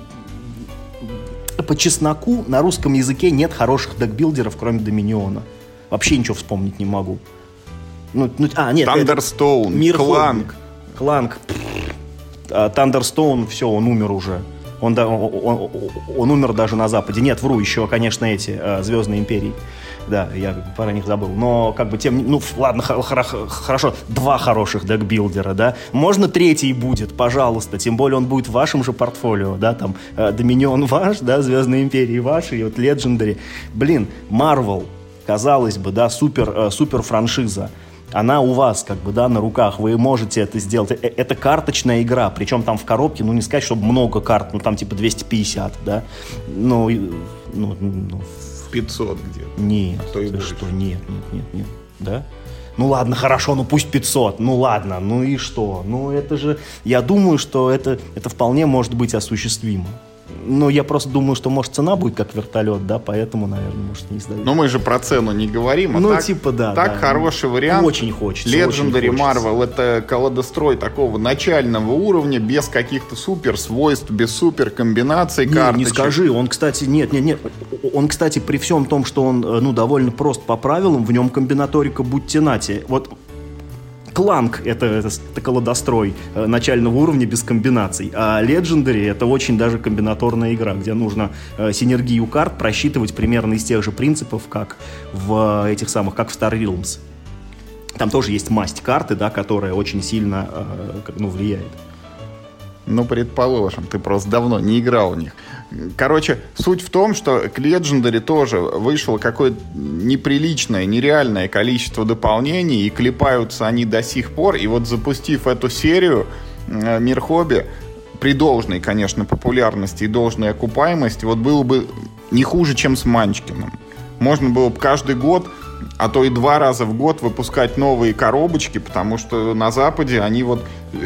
Speaker 2: по чесноку на русском языке нет хороших декбилдеров, кроме Доминиона. Вообще ничего вспомнить не могу.
Speaker 1: Ну, ну, а, нет. Thunderstone, Мир Clank. Хобби.
Speaker 2: Clank, Thunderstone, все, он умер уже. Он, он, он, он умер даже на Западе. Нет, вру, еще, конечно, эти э, Звездные империи. Да, я про них забыл. Но, как бы, тем... Ну, ладно, хорошо, два хороших deckbuilder а, да. Можно третий будет, пожалуйста. Тем более он будет в вашем же портфолио, да, там, э, Доминион ваш, да, Звездные империи ваши, и вот Legendary. Блин, Marvel, казалось бы, да, супер, супер франшиза она у вас как бы, да, на руках, вы можете это сделать. Э, это карточная игра, причем там в коробке, ну, не сказать, чтобы много карт, ну, там типа 250, да, ну,
Speaker 1: ну, ну 500 где-то.
Speaker 2: Нет, а то ты что, нет, нет, нет, нет, да? Ну ладно, хорошо, ну пусть 500, ну ладно, ну и что? Ну это же, я думаю, что это, это вполне может быть осуществимо. Ну, я просто думаю, что, может, цена будет как вертолет, да, поэтому, наверное, может, не сдают.
Speaker 1: Но мы же про цену не говорим,
Speaker 2: а ну, так, типа, да.
Speaker 1: Так
Speaker 2: да.
Speaker 1: хороший вариант.
Speaker 2: Очень хочется.
Speaker 1: Legendary
Speaker 2: очень
Speaker 1: Marvel это колодострой такого начального уровня, без каких-то супер свойств, без супер комбинаций
Speaker 2: не,
Speaker 1: карточек.
Speaker 2: Не скажи, он, кстати, нет, нет, нет. Он, кстати, при всем том, что он, э, ну, довольно прост по правилам, в нем комбинаторика будьте нати. Вот Кланг — это, это, это колодострой э, начального уровня без комбинаций, а Legendary — это очень даже комбинаторная игра, где нужно э, синергию карт просчитывать примерно из тех же принципов, как в этих самых, как в Star Realms. Там тоже есть масть карты, да, которая очень сильно э, ну, влияет.
Speaker 1: Ну, предположим, ты просто давно не играл у них. Короче, суть в том, что к Legendary тоже вышло какое-то неприличное, нереальное количество дополнений, и клепаются они до сих пор. И вот запустив эту серию, э, Мир Хобби, при должной, конечно, популярности и должной окупаемости, вот было бы не хуже, чем с Манчкиным. Можно было бы каждый год а то и два раза в год выпускать новые коробочки, потому что на Западе они вот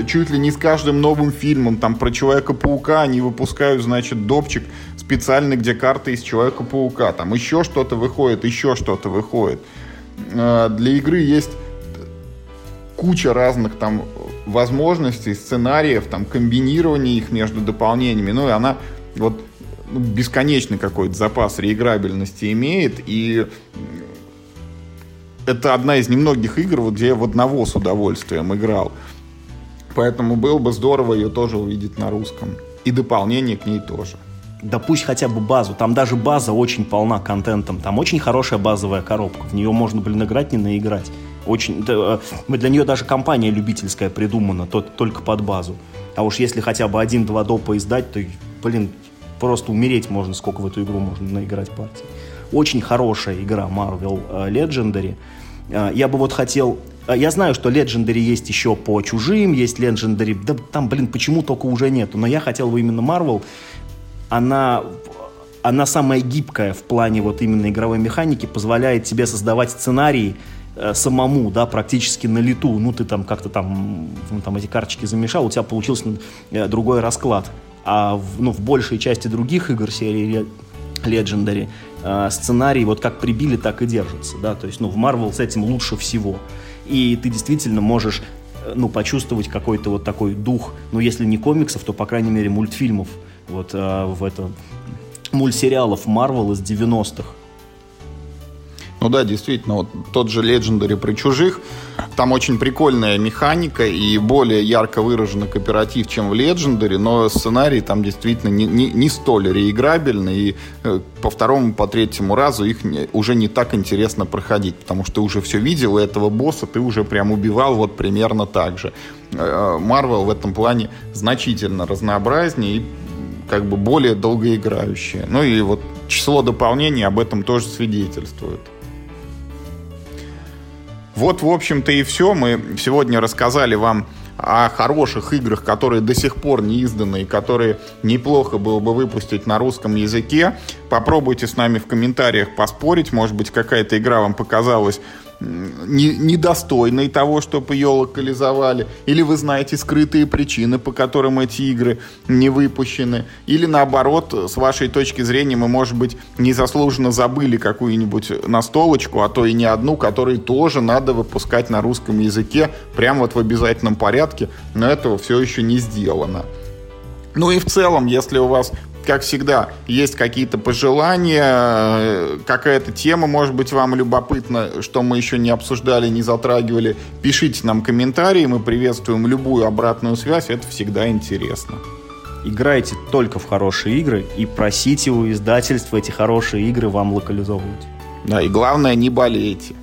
Speaker 1: чуть ли не с каждым новым фильмом, там про Человека-паука они выпускают, значит, допчик специальный, где карты из Человека-паука, там еще что-то выходит, еще что-то выходит. Э, для игры есть куча разных там возможностей, сценариев, там комбинирования их между дополнениями, ну и она вот ну, бесконечный какой-то запас реиграбельности имеет, и это одна из немногих игр, вот, где я в одного с удовольствием играл. Поэтому было бы здорово ее тоже увидеть на русском. И дополнение к ней тоже.
Speaker 2: Да пусть хотя бы базу. Там даже база очень полна контентом. Там очень хорошая базовая коробка. В нее можно, блин, играть, не наиграть. Очень, да, э, для нее даже компания любительская придумана, то, только под базу. А уж если хотя бы один-два допа издать, то, блин, просто умереть можно, сколько в эту игру можно наиграть партий. Очень хорошая игра Marvel э, Legendary. Э, я бы вот хотел... Э, я знаю, что Legendary есть еще по чужим, есть Legendary... Да там, блин, почему только уже нету. Но я хотел бы именно Marvel. Она она самая гибкая в плане вот именно игровой механики, позволяет тебе создавать сценарии э, самому, да, практически на лету. Ну, ты там как-то там, ну, там эти карточки замешал, у тебя получился э, другой расклад. А в, ну, в большей части других игр серии Legendary э, сценарий вот как прибили, так и держится, да, то есть, ну, в Marvel с этим лучше всего. И ты действительно можешь э, ну, почувствовать какой-то вот такой дух, ну, если не комиксов, то, по крайней мере, мультфильмов, вот э, в это, мультсериалов Marvel из 90-х.
Speaker 1: Ну да, действительно, вот тот же Legendary при чужих, там очень прикольная механика и более ярко выраженный кооператив, чем в Legendary, но сценарий там действительно не, не, не столь реиграбельный, и э, по второму, по третьему разу их не, уже не так интересно проходить, потому что ты уже все видел, и этого босса ты уже прям убивал вот примерно так же. Marvel в этом плане значительно разнообразнее и как бы более долгоиграющие. Ну и вот число дополнений об этом тоже свидетельствует. Вот, в общем-то, и все. Мы сегодня рассказали вам о хороших играх, которые до сих пор не изданы и которые неплохо было бы выпустить на русском языке. Попробуйте с нами в комментариях поспорить. Может быть, какая-то игра вам показалась недостойной того, чтобы ее локализовали, или вы знаете скрытые причины, по которым эти игры не выпущены, или наоборот, с вашей точки зрения, мы, может быть, незаслуженно забыли какую-нибудь настолочку, а то и не одну, которую тоже надо выпускать на русском языке, прямо вот в обязательном порядке, но этого все еще не сделано. Ну и в целом, если у вас как всегда, есть какие-то пожелания, э, какая-то тема, может быть, вам любопытно, что мы еще не обсуждали, не затрагивали, пишите нам комментарии, мы приветствуем любую обратную связь, это всегда интересно.
Speaker 2: Играйте только в хорошие игры и просите у издательства эти хорошие игры вам локализовывать.
Speaker 1: Да, и главное, не болейте.